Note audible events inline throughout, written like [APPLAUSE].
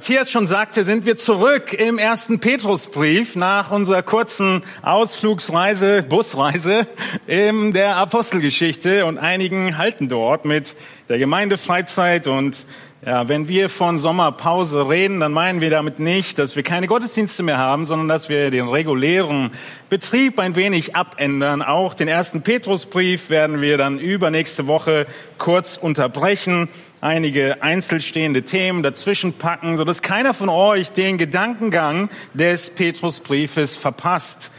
Matthias schon sagte, sind wir zurück im ersten Petrusbrief nach unserer kurzen Ausflugsreise, Busreise in der Apostelgeschichte. Und einigen halten dort mit der Gemeindefreizeit und ja, wenn wir von Sommerpause reden, dann meinen wir damit nicht, dass wir keine Gottesdienste mehr haben, sondern dass wir den regulären Betrieb ein wenig abändern. Auch den ersten Petrusbrief werden wir dann übernächste Woche kurz unterbrechen, einige einzelstehende Themen dazwischen packen, sodass keiner von euch den Gedankengang des Petrusbriefes verpasst.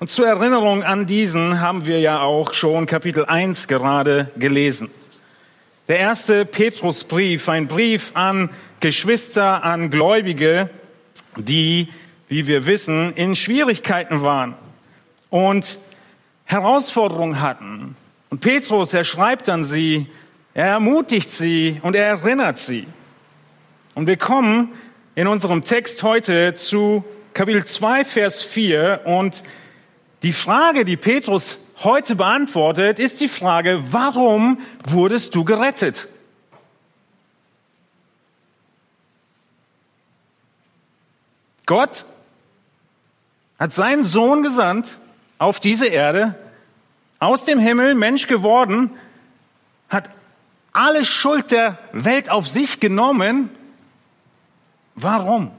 Und zur Erinnerung an diesen haben wir ja auch schon Kapitel 1 gerade gelesen. Der erste Petrusbrief, ein Brief an Geschwister, an Gläubige, die, wie wir wissen, in Schwierigkeiten waren und Herausforderungen hatten. Und Petrus, er schreibt an sie, er ermutigt sie und er erinnert sie. Und wir kommen in unserem Text heute zu Kapitel 2, Vers 4 und die Frage, die Petrus heute beantwortet, ist die Frage, warum wurdest du gerettet? Gott hat seinen Sohn gesandt auf diese Erde, aus dem Himmel Mensch geworden, hat alle Schuld der Welt auf sich genommen. Warum?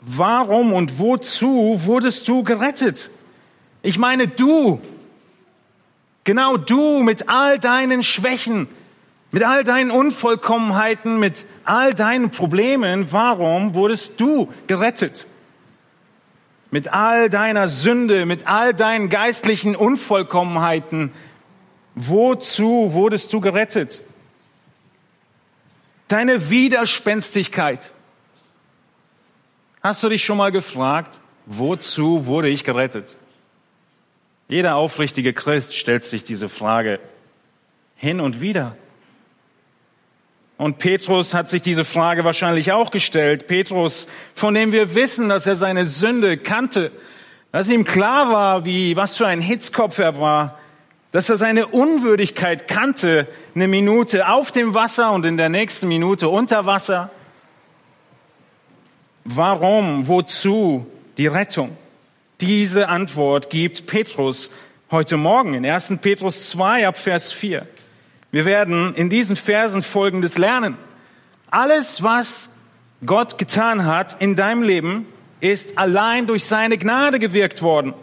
Warum und wozu wurdest du gerettet? Ich meine, du, genau du mit all deinen Schwächen, mit all deinen Unvollkommenheiten, mit all deinen Problemen, warum wurdest du gerettet? Mit all deiner Sünde, mit all deinen geistlichen Unvollkommenheiten, wozu wurdest du gerettet? Deine Widerspenstigkeit. Hast du dich schon mal gefragt, wozu wurde ich gerettet? Jeder aufrichtige Christ stellt sich diese Frage hin und wieder. Und Petrus hat sich diese Frage wahrscheinlich auch gestellt. Petrus, von dem wir wissen, dass er seine Sünde kannte, dass ihm klar war, wie, was für ein Hitzkopf er war, dass er seine Unwürdigkeit kannte, eine Minute auf dem Wasser und in der nächsten Minute unter Wasser. Warum, wozu die Rettung? Diese Antwort gibt Petrus heute Morgen in 1. Petrus 2 ab Vers 4. Wir werden in diesen Versen Folgendes lernen. Alles, was Gott getan hat in deinem Leben, ist allein durch seine Gnade gewirkt worden.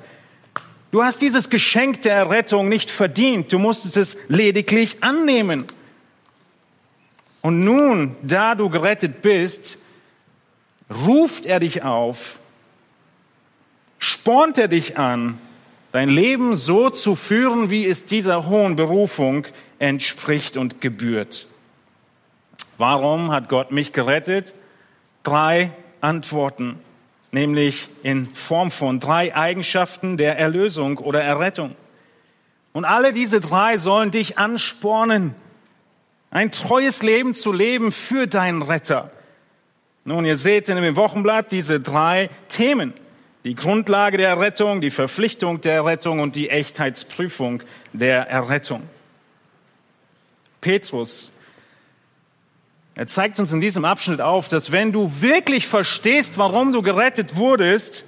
Du hast dieses Geschenk der Errettung nicht verdient, du musstest es lediglich annehmen. Und nun, da du gerettet bist, ruft er dich auf, spornt er dich an, dein Leben so zu führen, wie es dieser hohen Berufung entspricht und gebührt. Warum hat Gott mich gerettet? Drei Antworten, nämlich in Form von drei Eigenschaften der Erlösung oder Errettung. Und alle diese drei sollen dich anspornen, ein treues Leben zu leben für deinen Retter. Nun, ihr seht in dem Wochenblatt diese drei Themen. Die Grundlage der Errettung, die Verpflichtung der Errettung und die Echtheitsprüfung der Errettung. Petrus, er zeigt uns in diesem Abschnitt auf, dass wenn du wirklich verstehst, warum du gerettet wurdest,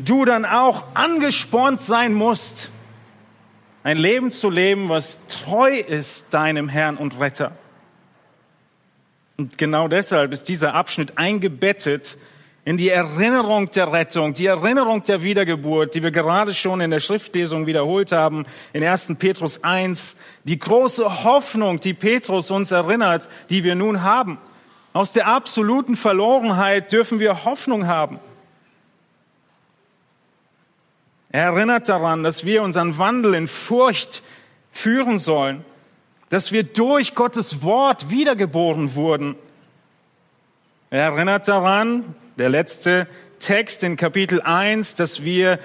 du dann auch angespornt sein musst, ein Leben zu leben, was treu ist deinem Herrn und Retter. Und genau deshalb ist dieser Abschnitt eingebettet in die Erinnerung der Rettung, die Erinnerung der Wiedergeburt, die wir gerade schon in der Schriftlesung wiederholt haben, in 1. Petrus 1, die große Hoffnung, die Petrus uns erinnert, die wir nun haben. Aus der absoluten Verlorenheit dürfen wir Hoffnung haben. Er erinnert daran, dass wir unseren Wandel in Furcht führen sollen, dass wir durch Gottes Wort wiedergeboren wurden. Er erinnert daran, der letzte Text in Kapitel 1, dass wir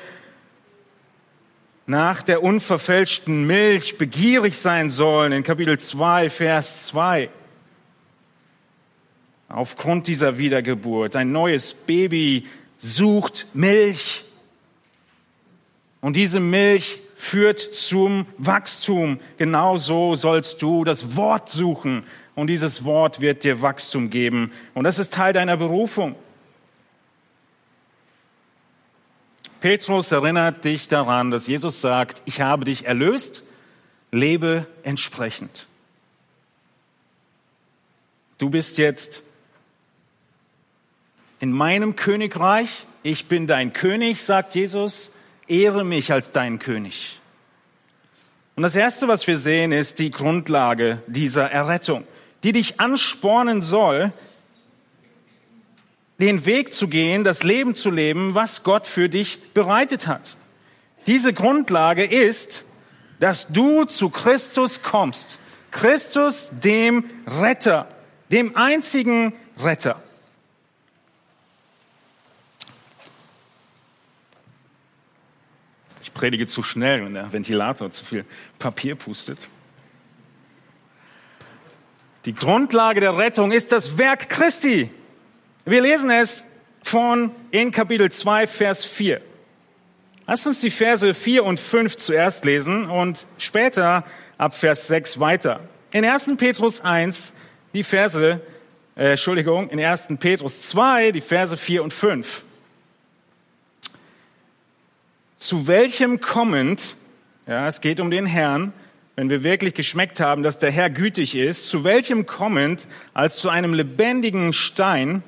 nach der unverfälschten Milch begierig sein sollen, in Kapitel 2, Vers 2. Aufgrund dieser Wiedergeburt, ein neues Baby sucht Milch. Und diese Milch führt zum Wachstum. Genauso sollst du das Wort suchen. Und dieses Wort wird dir Wachstum geben. Und das ist Teil deiner Berufung. Petrus erinnert dich daran, dass Jesus sagt, ich habe dich erlöst, lebe entsprechend. Du bist jetzt in meinem Königreich, ich bin dein König, sagt Jesus, ehre mich als dein König. Und das Erste, was wir sehen, ist die Grundlage dieser Errettung, die dich anspornen soll, den Weg zu gehen, das Leben zu leben, was Gott für dich bereitet hat. Diese Grundlage ist, dass du zu Christus kommst. Christus, dem Retter, dem einzigen Retter. Ich predige zu schnell, wenn der Ventilator zu viel Papier pustet. Die Grundlage der Rettung ist das Werk Christi. Wir lesen es von in Kapitel 2, Vers 4. Lass uns die Verse 4 und 5 zuerst lesen und später ab Vers 6 weiter. In 1. Petrus 1 die Verse, äh, Entschuldigung, in 1. Petrus 2 die Verse 4 und 5. Zu welchem kommend, ja, es geht um den Herrn, wenn wir wirklich geschmeckt haben, dass der Herr gütig ist, zu welchem kommend als zu einem lebendigen Stein,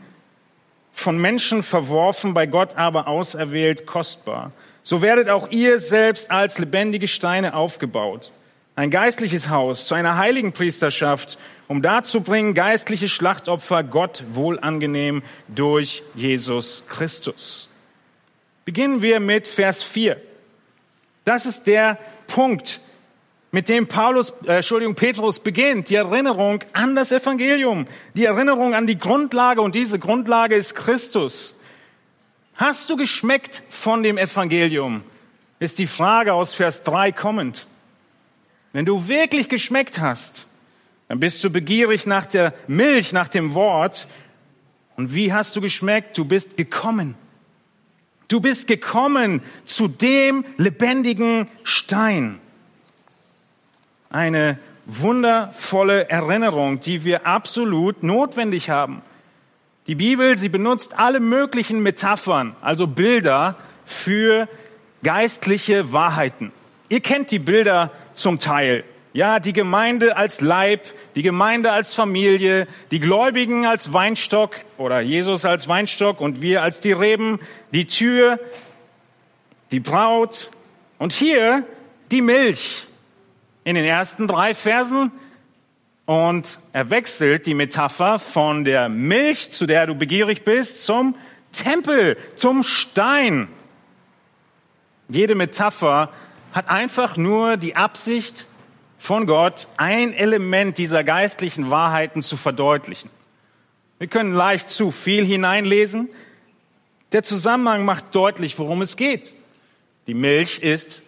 von Menschen verworfen, bei Gott aber auserwählt kostbar. So werdet auch ihr selbst als lebendige Steine aufgebaut. Ein geistliches Haus zu einer heiligen Priesterschaft, um darzubringen geistliche Schlachtopfer Gott wohlangenehm durch Jesus Christus. Beginnen wir mit Vers 4. Das ist der Punkt, mit dem Paulus, äh, Entschuldigung, Petrus beginnt, die Erinnerung an das Evangelium, die Erinnerung an die Grundlage und diese Grundlage ist Christus. Hast du geschmeckt von dem Evangelium? Ist die Frage aus Vers 3 kommend. Wenn du wirklich geschmeckt hast, dann bist du begierig nach der Milch, nach dem Wort. Und wie hast du geschmeckt? Du bist gekommen. Du bist gekommen zu dem lebendigen Stein eine wundervolle Erinnerung, die wir absolut notwendig haben. Die Bibel, sie benutzt alle möglichen Metaphern, also Bilder für geistliche Wahrheiten. Ihr kennt die Bilder zum Teil. Ja, die Gemeinde als Leib, die Gemeinde als Familie, die Gläubigen als Weinstock oder Jesus als Weinstock und wir als die Reben, die Tür, die Braut und hier die Milch, in den ersten drei Versen und er wechselt die Metapher von der Milch, zu der du begierig bist, zum Tempel, zum Stein. Jede Metapher hat einfach nur die Absicht von Gott, ein Element dieser geistlichen Wahrheiten zu verdeutlichen. Wir können leicht zu viel hineinlesen. Der Zusammenhang macht deutlich, worum es geht. Die Milch ist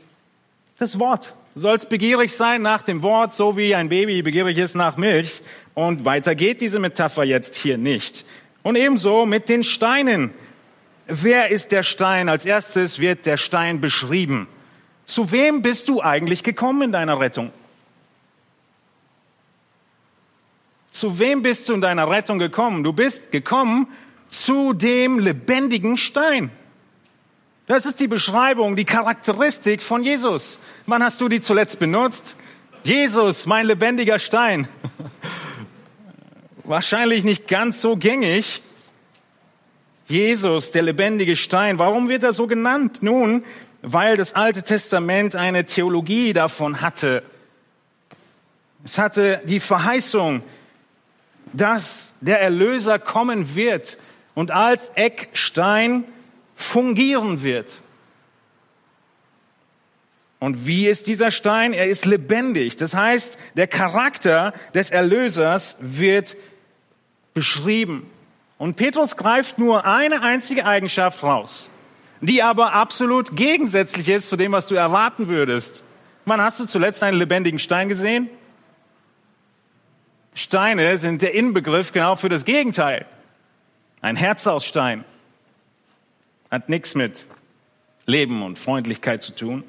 das Wort. Du sollst begierig sein nach dem Wort, so wie ein Baby begierig ist nach Milch. Und weiter geht diese Metapher jetzt hier nicht. Und ebenso mit den Steinen. Wer ist der Stein? Als erstes wird der Stein beschrieben. Zu wem bist du eigentlich gekommen in deiner Rettung? Zu wem bist du in deiner Rettung gekommen? Du bist gekommen zu dem lebendigen Stein. Das ist die Beschreibung, die Charakteristik von Jesus. Wann hast du die zuletzt benutzt? Jesus, mein lebendiger Stein. [LAUGHS] Wahrscheinlich nicht ganz so gängig. Jesus, der lebendige Stein. Warum wird er so genannt? Nun, weil das Alte Testament eine Theologie davon hatte. Es hatte die Verheißung, dass der Erlöser kommen wird und als Eckstein fungieren wird. Und wie ist dieser Stein? Er ist lebendig. Das heißt, der Charakter des Erlösers wird beschrieben. Und Petrus greift nur eine einzige Eigenschaft raus, die aber absolut gegensätzlich ist zu dem, was du erwarten würdest. Wann hast du zuletzt einen lebendigen Stein gesehen? Steine sind der Inbegriff genau für das Gegenteil. Ein Herz aus Stein hat nichts mit Leben und Freundlichkeit zu tun.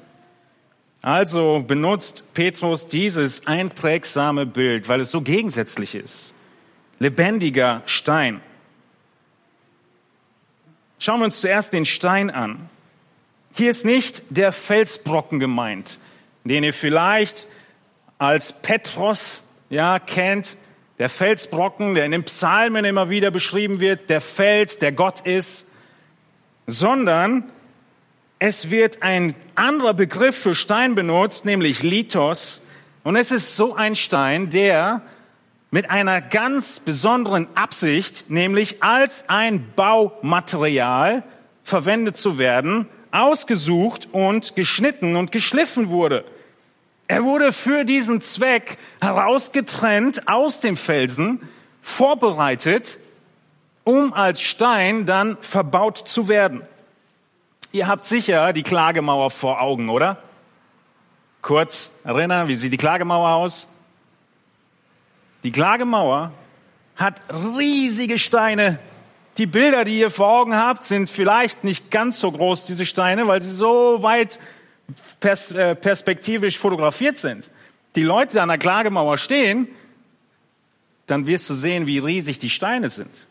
Also benutzt Petrus dieses einprägsame Bild, weil es so gegensätzlich ist. Lebendiger Stein. Schauen wir uns zuerst den Stein an. Hier ist nicht der Felsbrocken gemeint, den ihr vielleicht als Petros ja kennt, der Felsbrocken, der in den Psalmen immer wieder beschrieben wird, der Fels, der Gott ist, sondern es wird ein anderer Begriff für Stein benutzt, nämlich Lithos. Und es ist so ein Stein, der mit einer ganz besonderen Absicht, nämlich als ein Baumaterial verwendet zu werden, ausgesucht und geschnitten und geschliffen wurde. Er wurde für diesen Zweck herausgetrennt aus dem Felsen, vorbereitet, um als Stein dann verbaut zu werden. Ihr habt sicher die Klagemauer vor Augen, oder? Kurz erinnern, wie sieht die Klagemauer aus? Die Klagemauer hat riesige Steine. Die Bilder, die ihr vor Augen habt, sind vielleicht nicht ganz so groß, diese Steine, weil sie so weit pers äh, perspektivisch fotografiert sind. Die Leute an der Klagemauer stehen, dann wirst du sehen, wie riesig die Steine sind.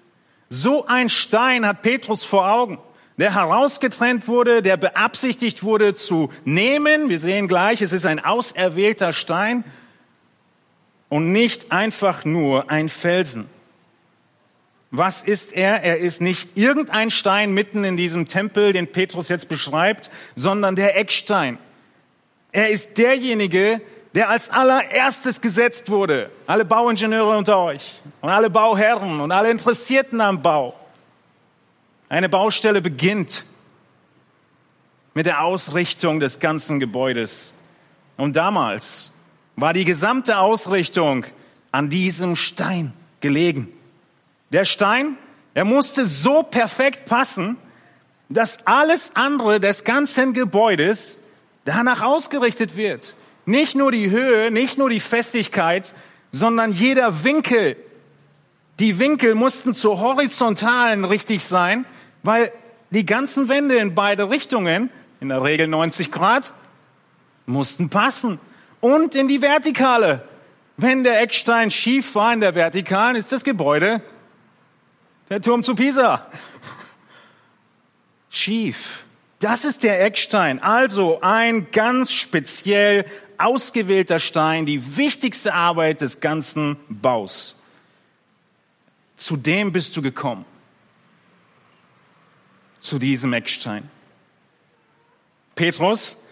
So ein Stein hat Petrus vor Augen, der herausgetrennt wurde, der beabsichtigt wurde zu nehmen. Wir sehen gleich, es ist ein auserwählter Stein und nicht einfach nur ein Felsen. Was ist er? Er ist nicht irgendein Stein mitten in diesem Tempel, den Petrus jetzt beschreibt, sondern der Eckstein. Er ist derjenige, der als allererstes gesetzt wurde. Alle Bauingenieure unter euch und alle Bauherren und alle Interessierten am Bau. Eine Baustelle beginnt mit der Ausrichtung des ganzen Gebäudes. Und damals war die gesamte Ausrichtung an diesem Stein gelegen. Der Stein, er musste so perfekt passen, dass alles andere des ganzen Gebäudes danach ausgerichtet wird. Nicht nur die Höhe, nicht nur die Festigkeit, sondern jeder Winkel. Die Winkel mussten zur horizontalen richtig sein, weil die ganzen Wände in beide Richtungen, in der Regel 90 Grad, mussten passen und in die Vertikale. Wenn der Eckstein schief war in der Vertikalen, ist das Gebäude der Turm zu Pisa. [LAUGHS] Schief. Das ist der Eckstein. Also ein ganz speziell ausgewählter Stein, die wichtigste Arbeit des ganzen Baus. Zu dem bist du gekommen. Zu diesem Eckstein. Petrus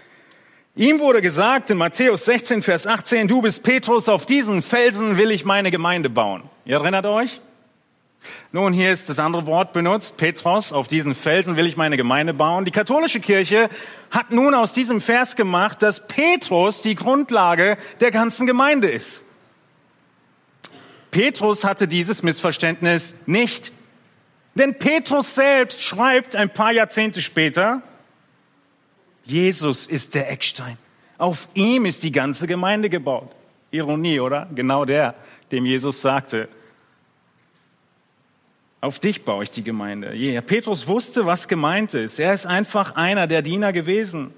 Ihm wurde gesagt in Matthäus 16, Vers 18, du bist Petrus, auf diesen Felsen will ich meine Gemeinde bauen. Ihr erinnert euch? Nun, hier ist das andere Wort benutzt, Petros, auf diesen Felsen will ich meine Gemeinde bauen. Die katholische Kirche hat nun aus diesem Vers gemacht, dass Petrus die Grundlage der ganzen Gemeinde ist. Petrus hatte dieses Missverständnis nicht. Denn Petrus selbst schreibt ein paar Jahrzehnte später, Jesus ist der Eckstein. Auf ihm ist die ganze Gemeinde gebaut. Ironie, oder? Genau der, dem Jesus sagte, auf dich baue ich die Gemeinde. Yeah. Petrus wusste, was gemeint ist. Er ist einfach einer der Diener gewesen.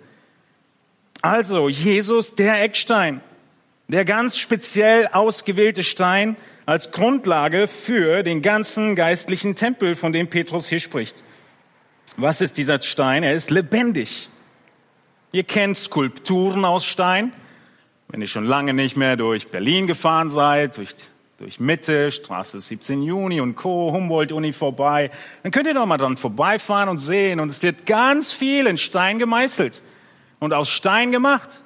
Also, Jesus, der Eckstein, der ganz speziell ausgewählte Stein als Grundlage für den ganzen geistlichen Tempel, von dem Petrus hier spricht. Was ist dieser Stein? Er ist lebendig. Ihr kennt Skulpturen aus Stein. Wenn ihr schon lange nicht mehr durch Berlin gefahren seid, durch, durch Mitte, Straße 17 Juni und Co., Humboldt-Uni vorbei, dann könnt ihr doch mal dran vorbeifahren und sehen. Und es wird ganz viel in Stein gemeißelt und aus Stein gemacht.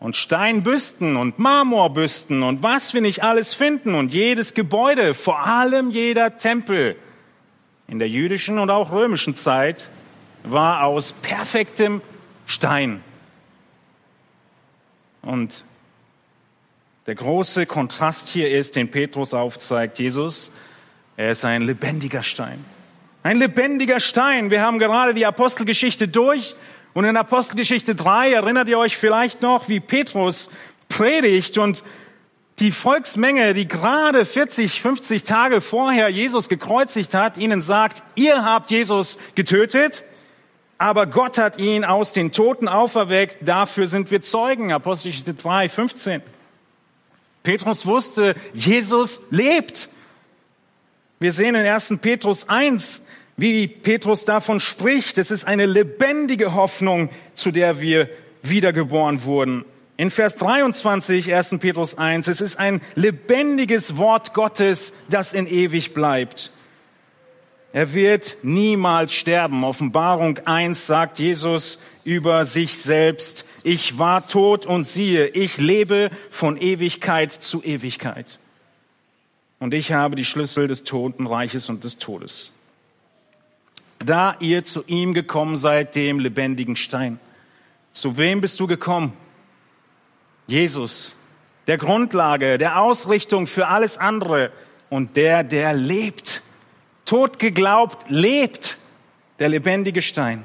Und Steinbüsten und Marmorbüsten und was wir nicht alles finden und jedes Gebäude, vor allem jeder Tempel in der jüdischen und auch römischen Zeit war aus perfektem Stein. Und der große Kontrast hier ist, den Petrus aufzeigt, Jesus, er ist ein lebendiger Stein. Ein lebendiger Stein. Wir haben gerade die Apostelgeschichte durch und in Apostelgeschichte 3 erinnert ihr euch vielleicht noch, wie Petrus predigt und die Volksmenge, die gerade 40, 50 Tage vorher Jesus gekreuzigt hat, ihnen sagt, ihr habt Jesus getötet, aber Gott hat ihn aus den Toten auferweckt, dafür sind wir Zeugen. Apostelgeschichte 3, 15. Petrus wusste, Jesus lebt. Wir sehen in 1. Petrus 1, wie Petrus davon spricht. Es ist eine lebendige Hoffnung, zu der wir wiedergeboren wurden. In Vers 23, 1. Petrus 1, es ist ein lebendiges Wort Gottes, das in ewig bleibt. Er wird niemals sterben. Offenbarung 1 sagt Jesus über sich selbst, ich war tot und siehe, ich lebe von Ewigkeit zu Ewigkeit. Und ich habe die Schlüssel des Totenreiches und des Todes. Da ihr zu ihm gekommen seid, dem lebendigen Stein. Zu wem bist du gekommen? Jesus, der Grundlage, der Ausrichtung für alles andere und der, der lebt. Tot geglaubt, lebt der lebendige Stein.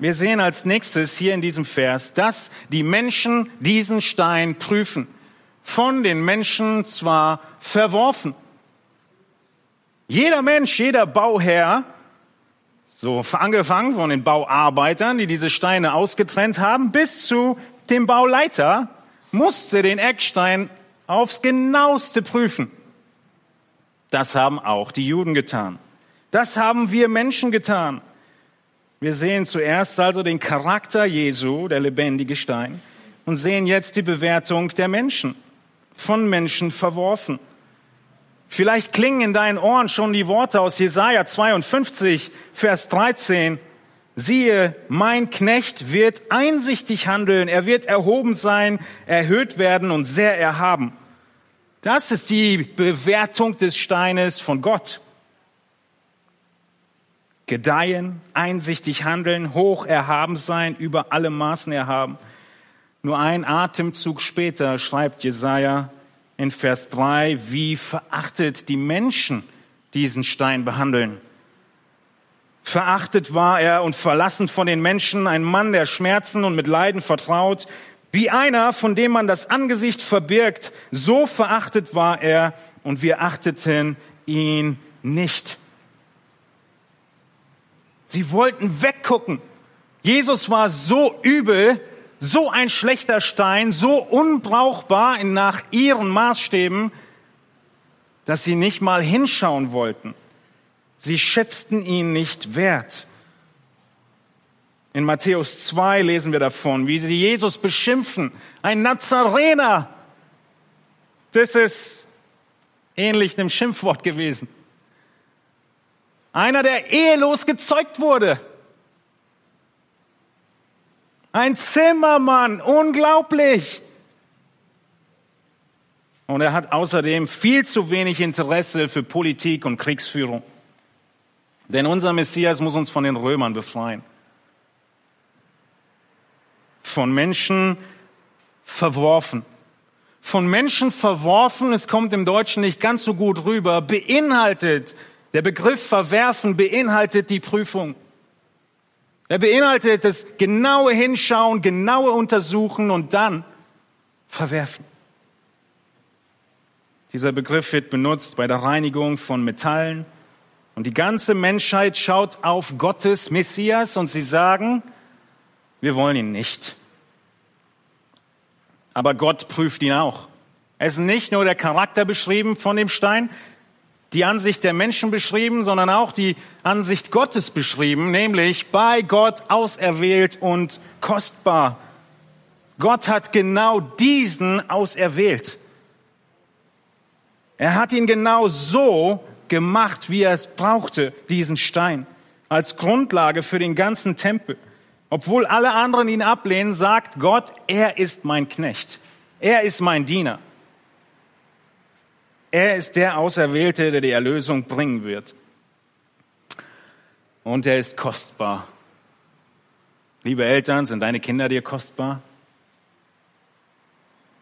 Wir sehen als nächstes hier in diesem Vers, dass die Menschen diesen Stein prüfen. Von den Menschen zwar verworfen. Jeder Mensch, jeder Bauherr, so angefangen von den Bauarbeitern, die diese Steine ausgetrennt haben, bis zu dem Bauleiter musste den Eckstein aufs genaueste prüfen. Das haben auch die Juden getan. Das haben wir Menschen getan. Wir sehen zuerst also den Charakter Jesu, der lebendige Stein, und sehen jetzt die Bewertung der Menschen, von Menschen verworfen. Vielleicht klingen in deinen Ohren schon die Worte aus Jesaja 52, Vers 13 siehe, mein Knecht wird einsichtig handeln, er wird erhoben sein, erhöht werden und sehr erhaben. Das ist die Bewertung des Steines von Gott. Gedeihen, einsichtig handeln, hoch erhaben sein, über alle Maßen erhaben. Nur ein Atemzug später schreibt Jesaja in Vers 3, wie verachtet die Menschen diesen Stein behandeln. Verachtet war er und verlassen von den Menschen, ein Mann, der Schmerzen und mit Leiden vertraut, wie einer, von dem man das Angesicht verbirgt, so verachtet war er und wir achteten ihn nicht. Sie wollten weggucken. Jesus war so übel, so ein schlechter Stein, so unbrauchbar nach ihren Maßstäben, dass sie nicht mal hinschauen wollten. Sie schätzten ihn nicht wert. In Matthäus 2 lesen wir davon, wie sie Jesus beschimpfen. Ein Nazarener. Das ist ähnlich einem Schimpfwort gewesen. Einer, der ehelos gezeugt wurde. Ein Zimmermann. Unglaublich. Und er hat außerdem viel zu wenig Interesse für Politik und Kriegsführung. Denn unser Messias muss uns von den Römern befreien. Von Menschen verworfen. Von Menschen verworfen, es kommt im Deutschen nicht ganz so gut rüber, beinhaltet, der Begriff verwerfen beinhaltet die Prüfung. Er beinhaltet das genaue Hinschauen, genaue Untersuchen und dann verwerfen. Dieser Begriff wird benutzt bei der Reinigung von Metallen, und die ganze Menschheit schaut auf Gottes Messias und sie sagen, wir wollen ihn nicht. Aber Gott prüft ihn auch. Es ist nicht nur der Charakter beschrieben von dem Stein, die Ansicht der Menschen beschrieben, sondern auch die Ansicht Gottes beschrieben, nämlich bei Gott auserwählt und kostbar. Gott hat genau diesen auserwählt. Er hat ihn genau so gemacht, wie er es brauchte, diesen Stein, als Grundlage für den ganzen Tempel. Obwohl alle anderen ihn ablehnen, sagt Gott, er ist mein Knecht. Er ist mein Diener. Er ist der Auserwählte, der die Erlösung bringen wird. Und er ist kostbar. Liebe Eltern, sind deine Kinder dir kostbar?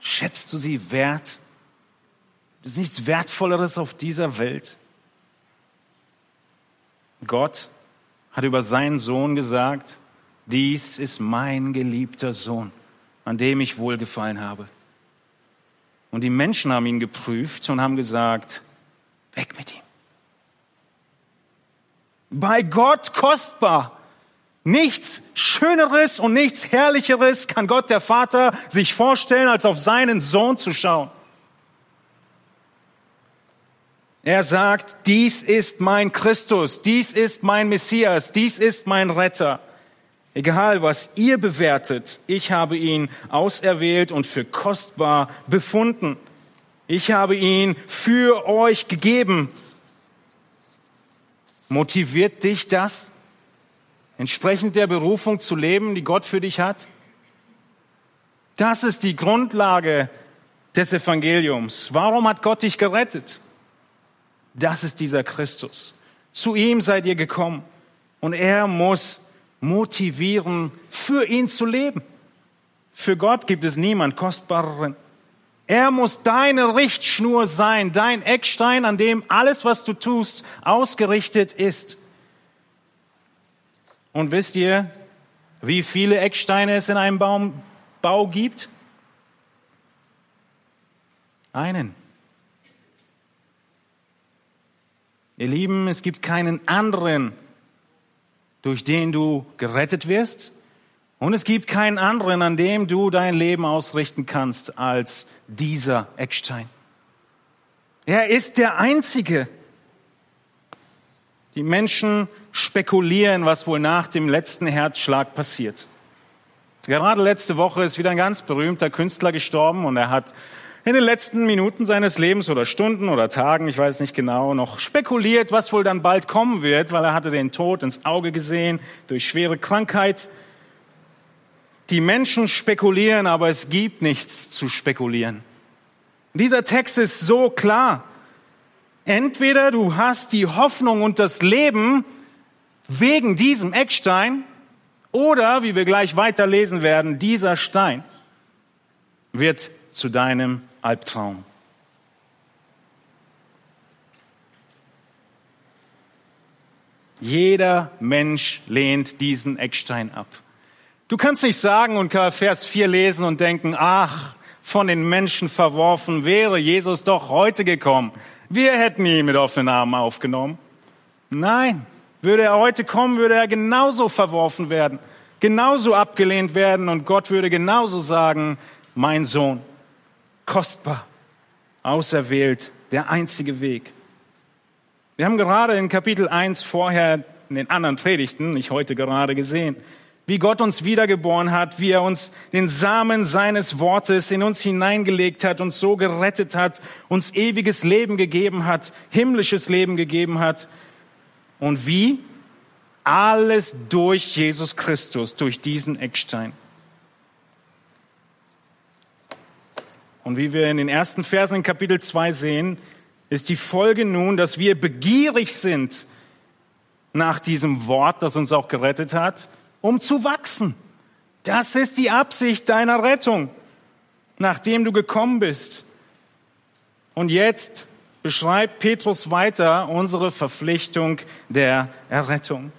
Schätzt du sie wert? Ist nichts Wertvolleres auf dieser Welt. Gott hat über seinen Sohn gesagt, dies ist mein geliebter Sohn, an dem ich wohlgefallen habe. Und die Menschen haben ihn geprüft und haben gesagt, weg mit ihm. Bei Gott kostbar. Nichts Schöneres und nichts Herrlicheres kann Gott der Vater sich vorstellen, als auf seinen Sohn zu schauen. Er sagt, dies ist mein Christus, dies ist mein Messias, dies ist mein Retter. Egal, was ihr bewertet, ich habe ihn auserwählt und für kostbar befunden. Ich habe ihn für euch gegeben. Motiviert dich das, entsprechend der Berufung zu leben, die Gott für dich hat? Das ist die Grundlage des Evangeliums. Warum hat Gott dich gerettet? Das ist dieser Christus. Zu ihm seid ihr gekommen und er muss motivieren, für ihn zu leben. Für Gott gibt es niemand kostbareren. Er muss deine Richtschnur sein, dein Eckstein, an dem alles, was du tust, ausgerichtet ist. Und wisst ihr, wie viele Ecksteine es in einem Baum, Bau gibt? Einen. Ihr Lieben, es gibt keinen anderen, durch den du gerettet wirst. Und es gibt keinen anderen, an dem du dein Leben ausrichten kannst, als dieser Eckstein. Er ist der Einzige. Die Menschen spekulieren, was wohl nach dem letzten Herzschlag passiert. Gerade letzte Woche ist wieder ein ganz berühmter Künstler gestorben und er hat in den letzten Minuten seines Lebens oder Stunden oder Tagen, ich weiß nicht genau, noch spekuliert, was wohl dann bald kommen wird, weil er hatte den Tod ins Auge gesehen durch schwere Krankheit. Die Menschen spekulieren, aber es gibt nichts zu spekulieren. Dieser Text ist so klar. Entweder du hast die Hoffnung und das Leben wegen diesem Eckstein oder, wie wir gleich weiterlesen werden, dieser Stein wird zu deinem Albtraum. Jeder Mensch lehnt diesen Eckstein ab. Du kannst nicht sagen und Vers 4 lesen und denken, ach, von den Menschen verworfen wäre Jesus doch heute gekommen. Wir hätten ihn mit offenen Armen aufgenommen. Nein, würde er heute kommen, würde er genauso verworfen werden, genauso abgelehnt werden und Gott würde genauso sagen, mein Sohn, kostbar, auserwählt, der einzige Weg. Wir haben gerade in Kapitel 1 vorher in den anderen Predigten, nicht heute gerade gesehen, wie Gott uns wiedergeboren hat, wie er uns den Samen seines Wortes in uns hineingelegt hat, uns so gerettet hat, uns ewiges Leben gegeben hat, himmlisches Leben gegeben hat. Und wie? Alles durch Jesus Christus, durch diesen Eckstein. Und wie wir in den ersten Versen in Kapitel 2 sehen, ist die Folge nun, dass wir begierig sind nach diesem Wort, das uns auch gerettet hat, um zu wachsen. Das ist die Absicht deiner Rettung, nachdem du gekommen bist. Und jetzt beschreibt Petrus weiter unsere Verpflichtung der Errettung.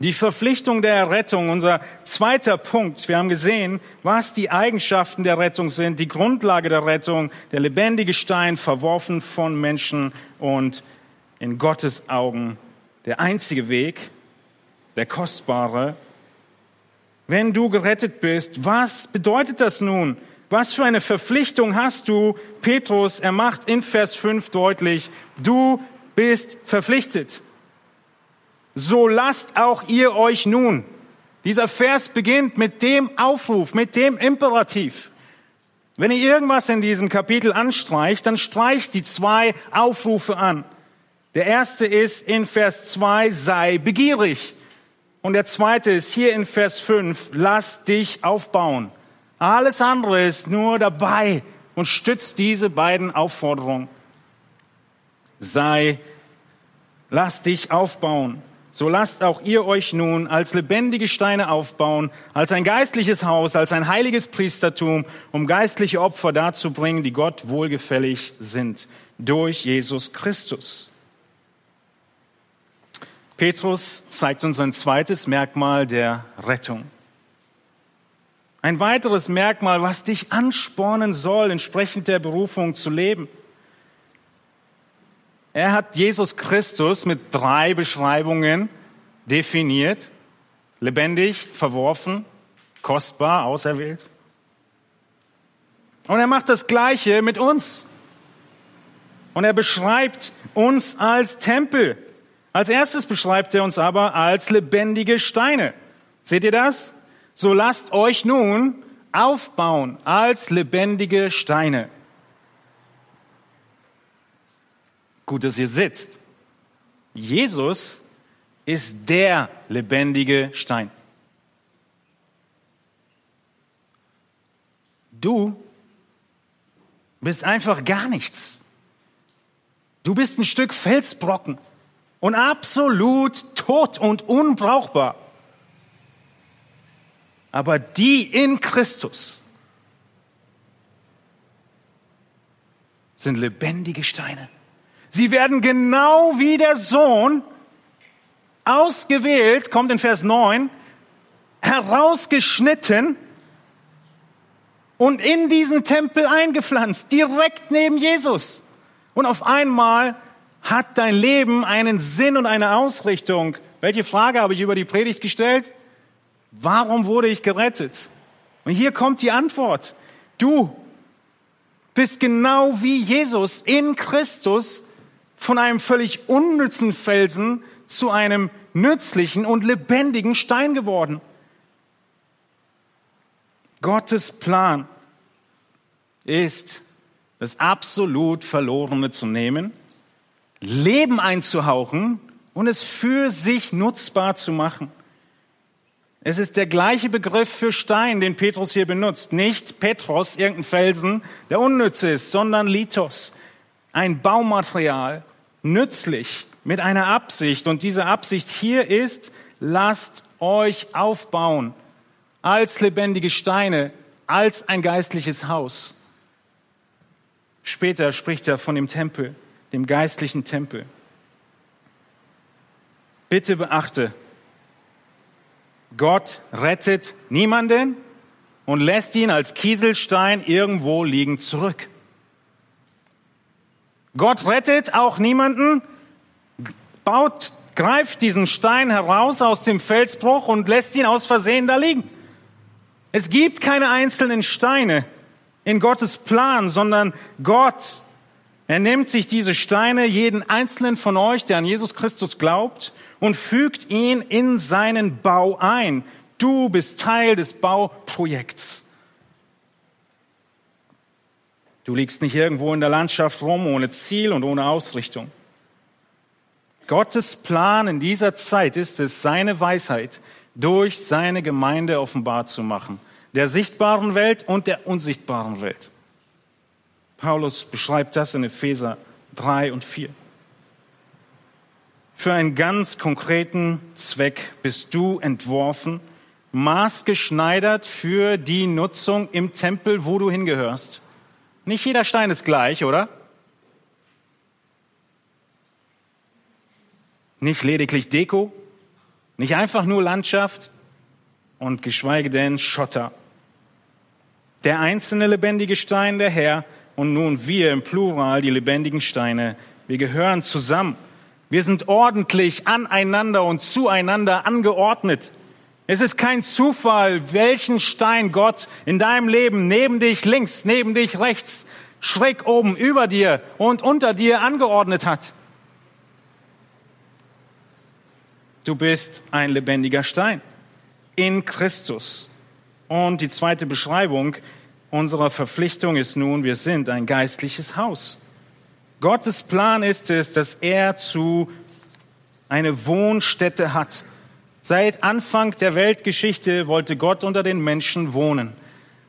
Die Verpflichtung der Errettung, unser zweiter Punkt. Wir haben gesehen, was die Eigenschaften der Rettung sind, die Grundlage der Rettung, der lebendige Stein, verworfen von Menschen und in Gottes Augen der einzige Weg, der kostbare. Wenn du gerettet bist, was bedeutet das nun? Was für eine Verpflichtung hast du? Petrus, er macht in Vers 5 deutlich, du bist verpflichtet so lasst auch ihr euch nun. Dieser Vers beginnt mit dem Aufruf, mit dem Imperativ. Wenn ihr irgendwas in diesem Kapitel anstreicht, dann streicht die zwei Aufrufe an. Der erste ist in Vers 2, sei begierig. Und der zweite ist hier in Vers 5, lass dich aufbauen. Alles andere ist nur dabei und stützt diese beiden Aufforderungen. Sei, lass dich aufbauen so lasst auch ihr euch nun als lebendige Steine aufbauen, als ein geistliches Haus, als ein heiliges Priestertum, um geistliche Opfer darzubringen, die Gott wohlgefällig sind, durch Jesus Christus. Petrus zeigt uns ein zweites Merkmal der Rettung. Ein weiteres Merkmal, was dich anspornen soll, entsprechend der Berufung zu leben. Er hat Jesus Christus mit drei Beschreibungen definiert. Lebendig, verworfen, kostbar, auserwählt. Und er macht das Gleiche mit uns. Und er beschreibt uns als Tempel. Als erstes beschreibt er uns aber als lebendige Steine. Seht ihr das? So lasst euch nun aufbauen als lebendige Steine. Gut, dass ihr sitzt. Jesus ist der lebendige Stein. Du bist einfach gar nichts. Du bist ein Stück Felsbrocken und absolut tot und unbrauchbar. Aber die in Christus sind lebendige Steine. Sie werden genau wie der Sohn ausgewählt, kommt in Vers 9, herausgeschnitten und in diesen Tempel eingepflanzt, direkt neben Jesus. Und auf einmal hat dein Leben einen Sinn und eine Ausrichtung. Welche Frage habe ich über die Predigt gestellt? Warum wurde ich gerettet? Und hier kommt die Antwort. Du bist genau wie Jesus in Christus von einem völlig unnützen Felsen zu einem nützlichen und lebendigen Stein geworden. Gottes Plan ist, das absolut Verlorene zu nehmen, Leben einzuhauchen und es für sich nutzbar zu machen. Es ist der gleiche Begriff für Stein, den Petrus hier benutzt. Nicht Petros, irgendein Felsen, der unnütz ist, sondern Lithos, ein Baumaterial, nützlich, mit einer Absicht. Und diese Absicht hier ist, lasst euch aufbauen als lebendige Steine, als ein geistliches Haus. Später spricht er von dem Tempel, dem geistlichen Tempel. Bitte beachte, Gott rettet niemanden und lässt ihn als Kieselstein irgendwo liegen zurück. Gott rettet auch niemanden, baut, greift diesen Stein heraus aus dem Felsbruch und lässt ihn aus Versehen da liegen. Es gibt keine einzelnen Steine in Gottes Plan, sondern Gott, er nimmt sich diese Steine, jeden einzelnen von euch, der an Jesus Christus glaubt, und fügt ihn in seinen Bau ein. Du bist Teil des Bauprojekts. Du liegst nicht irgendwo in der Landschaft rum ohne Ziel und ohne Ausrichtung. Gottes Plan in dieser Zeit ist es, seine Weisheit durch seine Gemeinde offenbar zu machen, der sichtbaren Welt und der unsichtbaren Welt. Paulus beschreibt das in Epheser 3 und 4. Für einen ganz konkreten Zweck bist du entworfen, maßgeschneidert für die Nutzung im Tempel, wo du hingehörst. Nicht jeder Stein ist gleich, oder? Nicht lediglich Deko, nicht einfach nur Landschaft und geschweige denn Schotter. Der einzelne lebendige Stein, der Herr, und nun wir im Plural, die lebendigen Steine, wir gehören zusammen. Wir sind ordentlich aneinander und zueinander angeordnet. Es ist kein Zufall, welchen Stein Gott in deinem Leben neben dich links, neben dich rechts, schräg oben über dir und unter dir angeordnet hat. Du bist ein lebendiger Stein in Christus. Und die zweite Beschreibung unserer Verpflichtung ist nun, wir sind ein geistliches Haus. Gottes Plan ist es, dass er zu eine Wohnstätte hat. Seit Anfang der Weltgeschichte wollte Gott unter den Menschen wohnen.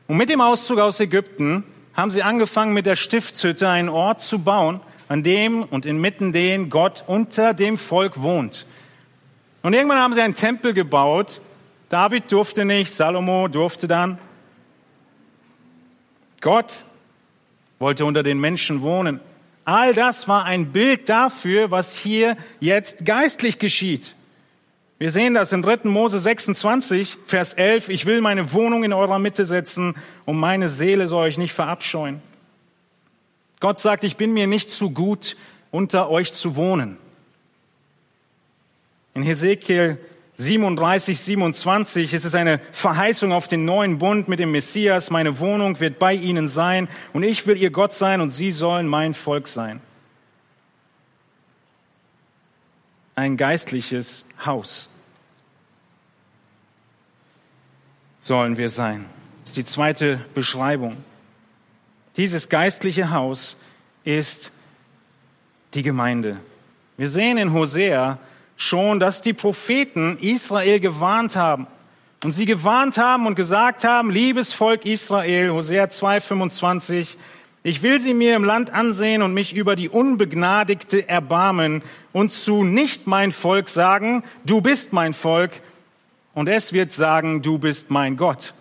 Und mit dem Auszug aus Ägypten haben sie angefangen, mit der Stiftshütte einen Ort zu bauen, an dem und inmitten den Gott unter dem Volk wohnt. Und irgendwann haben sie einen Tempel gebaut. David durfte nicht, Salomo durfte dann. Gott wollte unter den Menschen wohnen. All das war ein Bild dafür, was hier jetzt geistlich geschieht. Wir sehen das in 3. Mose 26, Vers 11. Ich will meine Wohnung in eurer Mitte setzen und meine Seele soll euch nicht verabscheuen. Gott sagt, ich bin mir nicht zu gut, unter euch zu wohnen. In Hesekiel 37, 27 ist es eine Verheißung auf den neuen Bund mit dem Messias. Meine Wohnung wird bei ihnen sein und ich will ihr Gott sein und sie sollen mein Volk sein. Ein geistliches Haus sollen wir sein. Das ist die zweite Beschreibung. Dieses geistliche Haus ist die Gemeinde. Wir sehen in Hosea schon, dass die Propheten Israel gewarnt haben. Und sie gewarnt haben und gesagt haben, liebes Volk Israel, Hosea 2,25, ich will sie mir im Land ansehen und mich über die Unbegnadigte erbarmen und zu nicht mein Volk sagen, du bist mein Volk, und es wird sagen, du bist mein Gott.